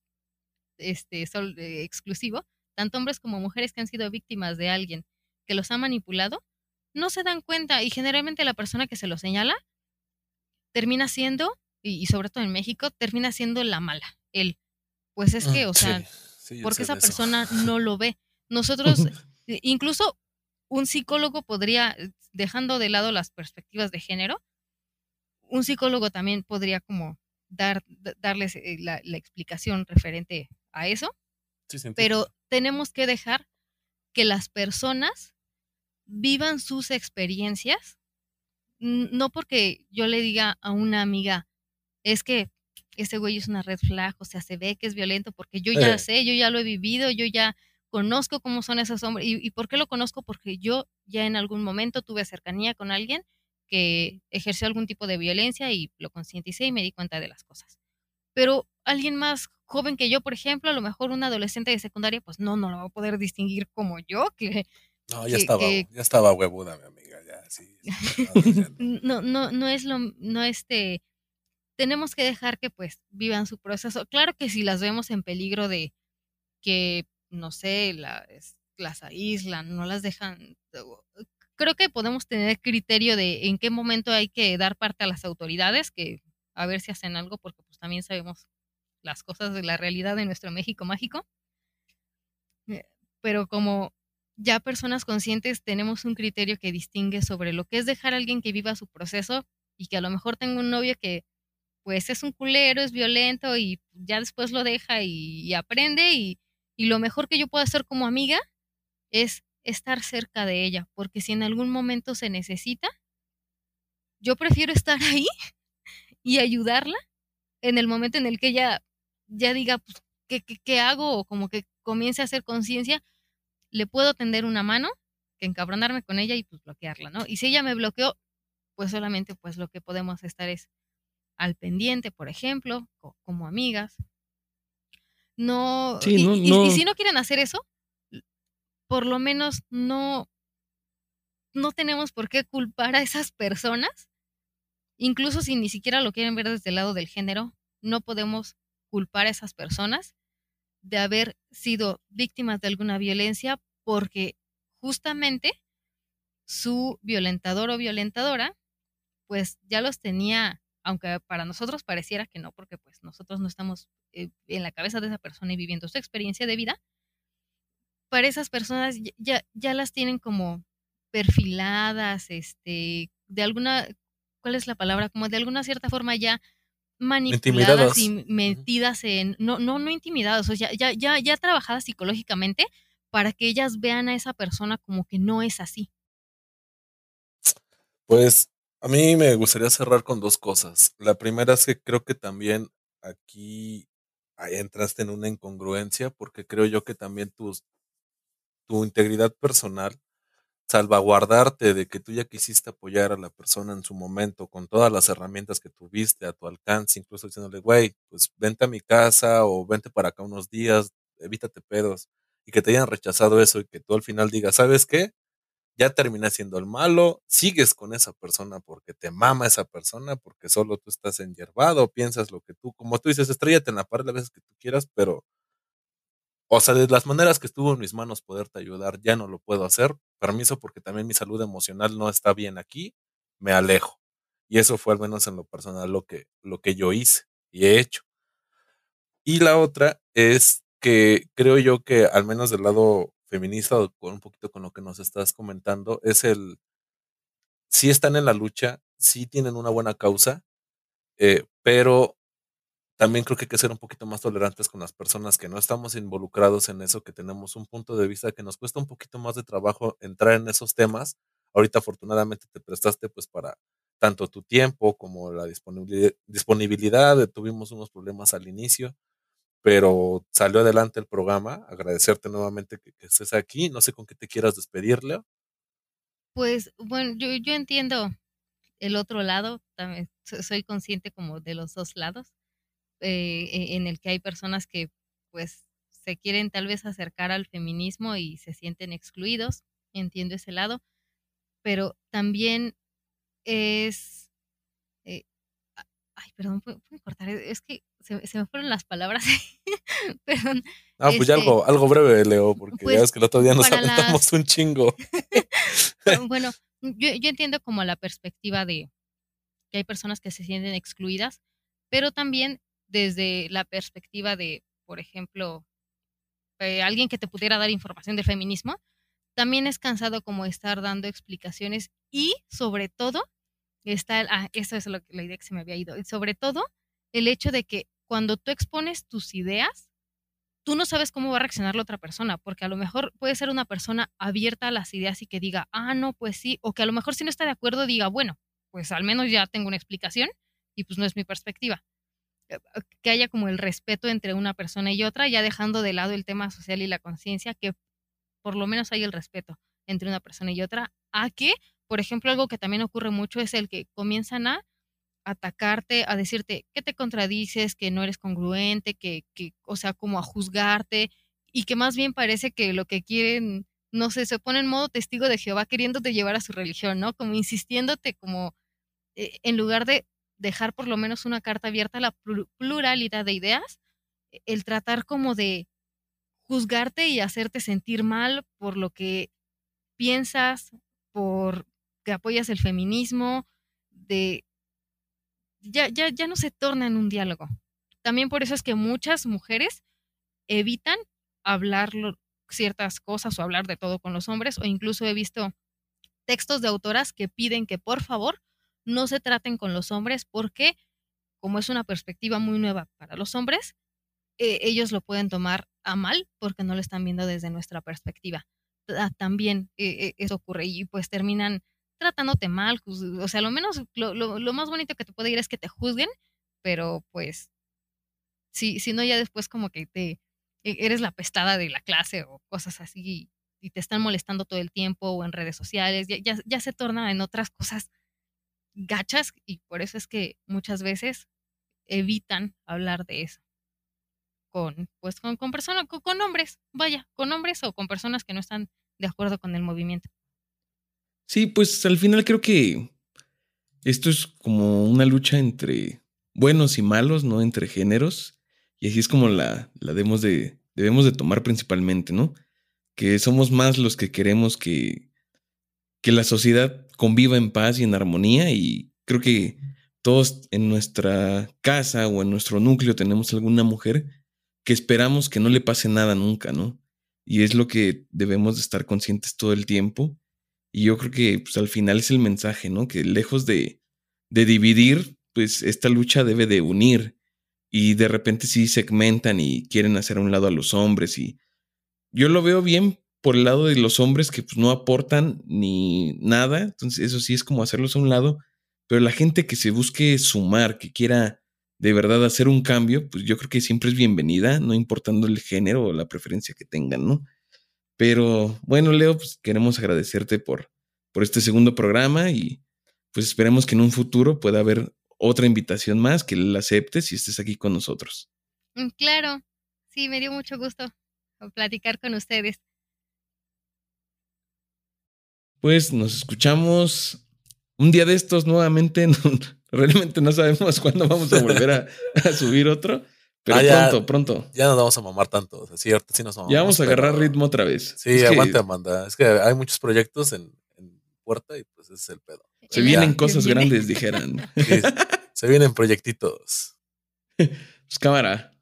este, sol, eh, exclusivo, tanto hombres como mujeres que han sido víctimas de alguien que los ha manipulado, no se dan cuenta y generalmente la persona que se lo señala termina siendo, y, y sobre todo en México, termina siendo la mala, él pues es que, mm, o sea, porque esa persona no lo ve. Nosotros, incluso un psicólogo podría, eh, dejando de lado las perspectivas de género, un psicólogo también podría como dar, darles eh, la, explicación referente a eso. pero tenemos que dejar que las personas vivan sus experiencias, no porque yo le diga a una amiga, es que ese güey es una red flag, o sea, se ve que es violento porque yo ya Eh. sé, yo ya lo he vivido, yo ya conozco cómo son esos hombres. ¿Y, ¿Y por qué lo conozco? Porque yo ya en algún momento tuve cercanía con alguien que ejerció algún tipo de violencia y lo concienticé y me di cuenta de las cosas. Pero alguien más joven que yo, por ejemplo, a lo mejor un adolescente de secundaria, pues no, no lo va a poder distinguir como yo, que No, ya que- estaba, que- ya estaba huevuda, mi amiga, ya, sí. no, no. no, es lo, no este, tenemos que dejar que pues vivan su proceso. Claro que si las vemos en peligro de que, no sé, las aíslan, no las dejan, creo que podemos tener criterio de en qué momento hay que dar parte a las autoridades, que a ver si hacen algo, porque pues también sabemos las cosas de la realidad de nuestro México mágico. Eh, Pero como ya personas conscientes tenemos un criterio que distingue sobre lo que es dejar a alguien que viva su proceso y que a lo mejor tenga un novio que pues es un culero, es violento y ya después lo deja y, y aprende y, y lo mejor que yo puedo hacer como amiga es estar cerca de ella, porque si en algún momento se necesita, yo prefiero estar ahí y ayudarla en el momento en el que ella ya diga, pues, ¿qué, qué, qué hago? O como que comience a hacer conciencia, le puedo tender una mano que encabronarme con ella y pues bloquearla, ¿no? Y si ella me bloqueó, pues solamente pues lo que podemos estar es al pendiente, por ejemplo, co- como amigas. No, Sí, y, no- y- no. y si no quieren hacer eso, por lo menos no, no tenemos por qué culpar a esas personas, incluso si ni siquiera lo quieren ver desde el lado del género, no podemos culpar a esas personas de haber sido víctimas de alguna violencia porque justamente su violentador o violentadora pues ya los tenía, aunque para nosotros pareciera que no, porque pues nosotros no estamos eh, en la cabeza de esa persona y viviendo su experiencia de vida, para esas personas ya- ya, las tienen como perfiladas, este, de alguna, ¿cuál es la palabra? Como de alguna cierta forma ya manipuladas y metidas en, no, no, no intimidadas, o sea, ya, ya, ya trabajadas psicológicamente para que ellas vean a esa persona como que no es así. Pues a mí me gustaría cerrar con dos cosas. La primera es que creo que también aquí entraste en una incongruencia porque creo yo que también tus, tu integridad personal, salvaguardarte de que tú ya quisiste apoyar a la persona en su momento con todas las herramientas que tuviste a tu alcance, incluso diciéndole, güey, pues vente a mi casa o vente para acá unos días, evítate pedos, y que te hayan rechazado eso y que tú al final digas, ¿sabes qué? ya terminas siendo el malo, sigues con esa persona porque te mama esa persona, porque solo tú estás enyerbado, piensas lo que tú, como tú dices, estrellate en la pared las veces que tú quieras, pero, o sea, de las maneras que estuvo en mis manos poderte ayudar, ya no lo puedo hacer, permiso porque también mi salud emocional no está bien aquí, me alejo. Y eso fue al menos en lo personal lo que, lo que yo hice y he hecho. Y la otra es que creo yo que al menos del lado feminista con un poquito con lo que nos estás comentando es el sí están en la lucha, sí tienen una buena causa, eh, pero también creo que hay que ser un poquito más tolerantes con las personas que no estamos involucrados en eso, que tenemos un punto de vista que nos cuesta un poquito más de trabajo entrar en esos temas. Ahorita afortunadamente te prestaste pues para tanto tu tiempo como la disponibilidad, disponibilidad. Tuvimos unos problemas al inicio, pero salió adelante el programa. Agradecerte nuevamente que, estés aquí. No sé con qué te quieras despedir, Leo. Pues bueno, yo, yo entiendo el otro lado, también so- soy consciente como de los dos lados, eh, e- en el que hay personas que pues se quieren tal vez acercar al feminismo y se sienten excluidos, entiendo ese lado, pero también es... eh, ay, perdón, ¿puedo, puedo cortar? Es que se, se me fueron las palabras, perdón. Ah, pues ya Este, algo, algo breve, Leo, porque pues, ya ves que el otro día nos para las- aventamos un chingo. bueno, yo, yo entiendo como la perspectiva de que hay personas que se sienten excluidas, pero también desde la perspectiva de, por ejemplo, eh, alguien que te pudiera dar información del feminismo, también es cansado como estar dando explicaciones y sobre todo está, ah, eso es lo la idea que se me había ido, y sobre todo el hecho de que cuando tú expones tus ideas, tú no sabes cómo va a reaccionar la otra persona, porque a lo mejor puede ser una persona abierta a las ideas y que diga, ah, no, pues sí, o que a lo mejor si no está de acuerdo diga, bueno, pues al menos ya tengo una explicación y pues no es mi perspectiva. Que haya como el respeto entre una persona y otra, ya dejando de lado el tema social y la conciencia, que por lo menos hay el respeto entre una persona y otra, a que, por ejemplo, algo que también ocurre mucho es el que comienzan a atacarte, a decirte que te contradices, que no eres congruente, que, que, o sea, como a juzgarte, y que más bien parece que lo que quieren, no sé, se pone en modo testigo de Jehová queriéndote llevar a su religión, ¿no? Como insistiéndote como, eh, en lugar de dejar por lo menos una carta abierta a la pluralidad de ideas, e, el tratar como de juzgarte y hacerte sentir mal por lo que piensas, por que apoyas el feminismo, de ya, ya, ya no se torna en un diálogo. También por eso es que muchas mujeres evitan hablar ciertas cosas o hablar de todo con los hombres, o incluso he visto textos de autoras que piden que por favor no se traten con los hombres porque como es una perspectiva muy nueva para los hombres, eh, ellos lo pueden tomar a mal porque no lo están viendo desde nuestra perspectiva. También eh, eh, eso ocurre y pues terminan tratándote mal, o sea, lo menos, lo, lo, más bonito que te puede ir es que te juzguen, pero pues, si, si no, ya después como que te, e, eres la pestada de la clase o cosas así y, te están molestando todo el tiempo o en redes sociales, ya, ya, ya se torna en otras cosas gachas y por eso es que muchas veces evitan hablar de eso. Con pues con, con personas con, con, hombres vaya con hombres o con personas que no están de acuerdo con el movimiento. Sí pues al final creo que esto es como una lucha entre buenos y malos no entre géneros y así es como la, la debemos de debemos de tomar principalmente no que somos más los que queremos que que la sociedad conviva en paz y en armonía y creo que todos en nuestra casa o en nuestro núcleo tenemos alguna mujer que esperamos que no le pase nada nunca, ¿no? Y es lo que debemos de estar conscientes todo el tiempo. Y yo creo que pues, al final es el mensaje, ¿no? Que lejos de, de dividir, pues esta lucha debe de unir. Y de repente sí segmentan y quieren hacer a un lado a los hombres. Y yo lo veo bien por el lado de los hombres que pues, no aportan ni nada. Entonces, eso sí es como hacerlos a un lado. Pero la gente que se busque sumar, que quiera de verdad hacer un cambio, pues yo creo que siempre es bienvenida, no importando el género o la preferencia que tengan, ¿no? Pero bueno, Leo, pues queremos agradecerte por, por este segundo programa y pues esperemos que en un futuro pueda haber otra invitación más, que la aceptes y estés aquí con nosotros. Mm, claro, sí, me dio mucho gusto platicar con ustedes. Pues nos escuchamos un día de estos nuevamente. realmente no sabemos cuándo vamos a volver a, subir otro. Pero ah, pronto, pronto. Ya no vamos a mamar tanto. sí, sí nos Ya vamos a agarrar ritmo otra vez. Sí, aguanta, Amanda. Es que hay muchos proyectos en, puerta y pues ese es el pedo. Se vienen cosas grandes, dijeran. se vienen proyectitos. Pues cámara.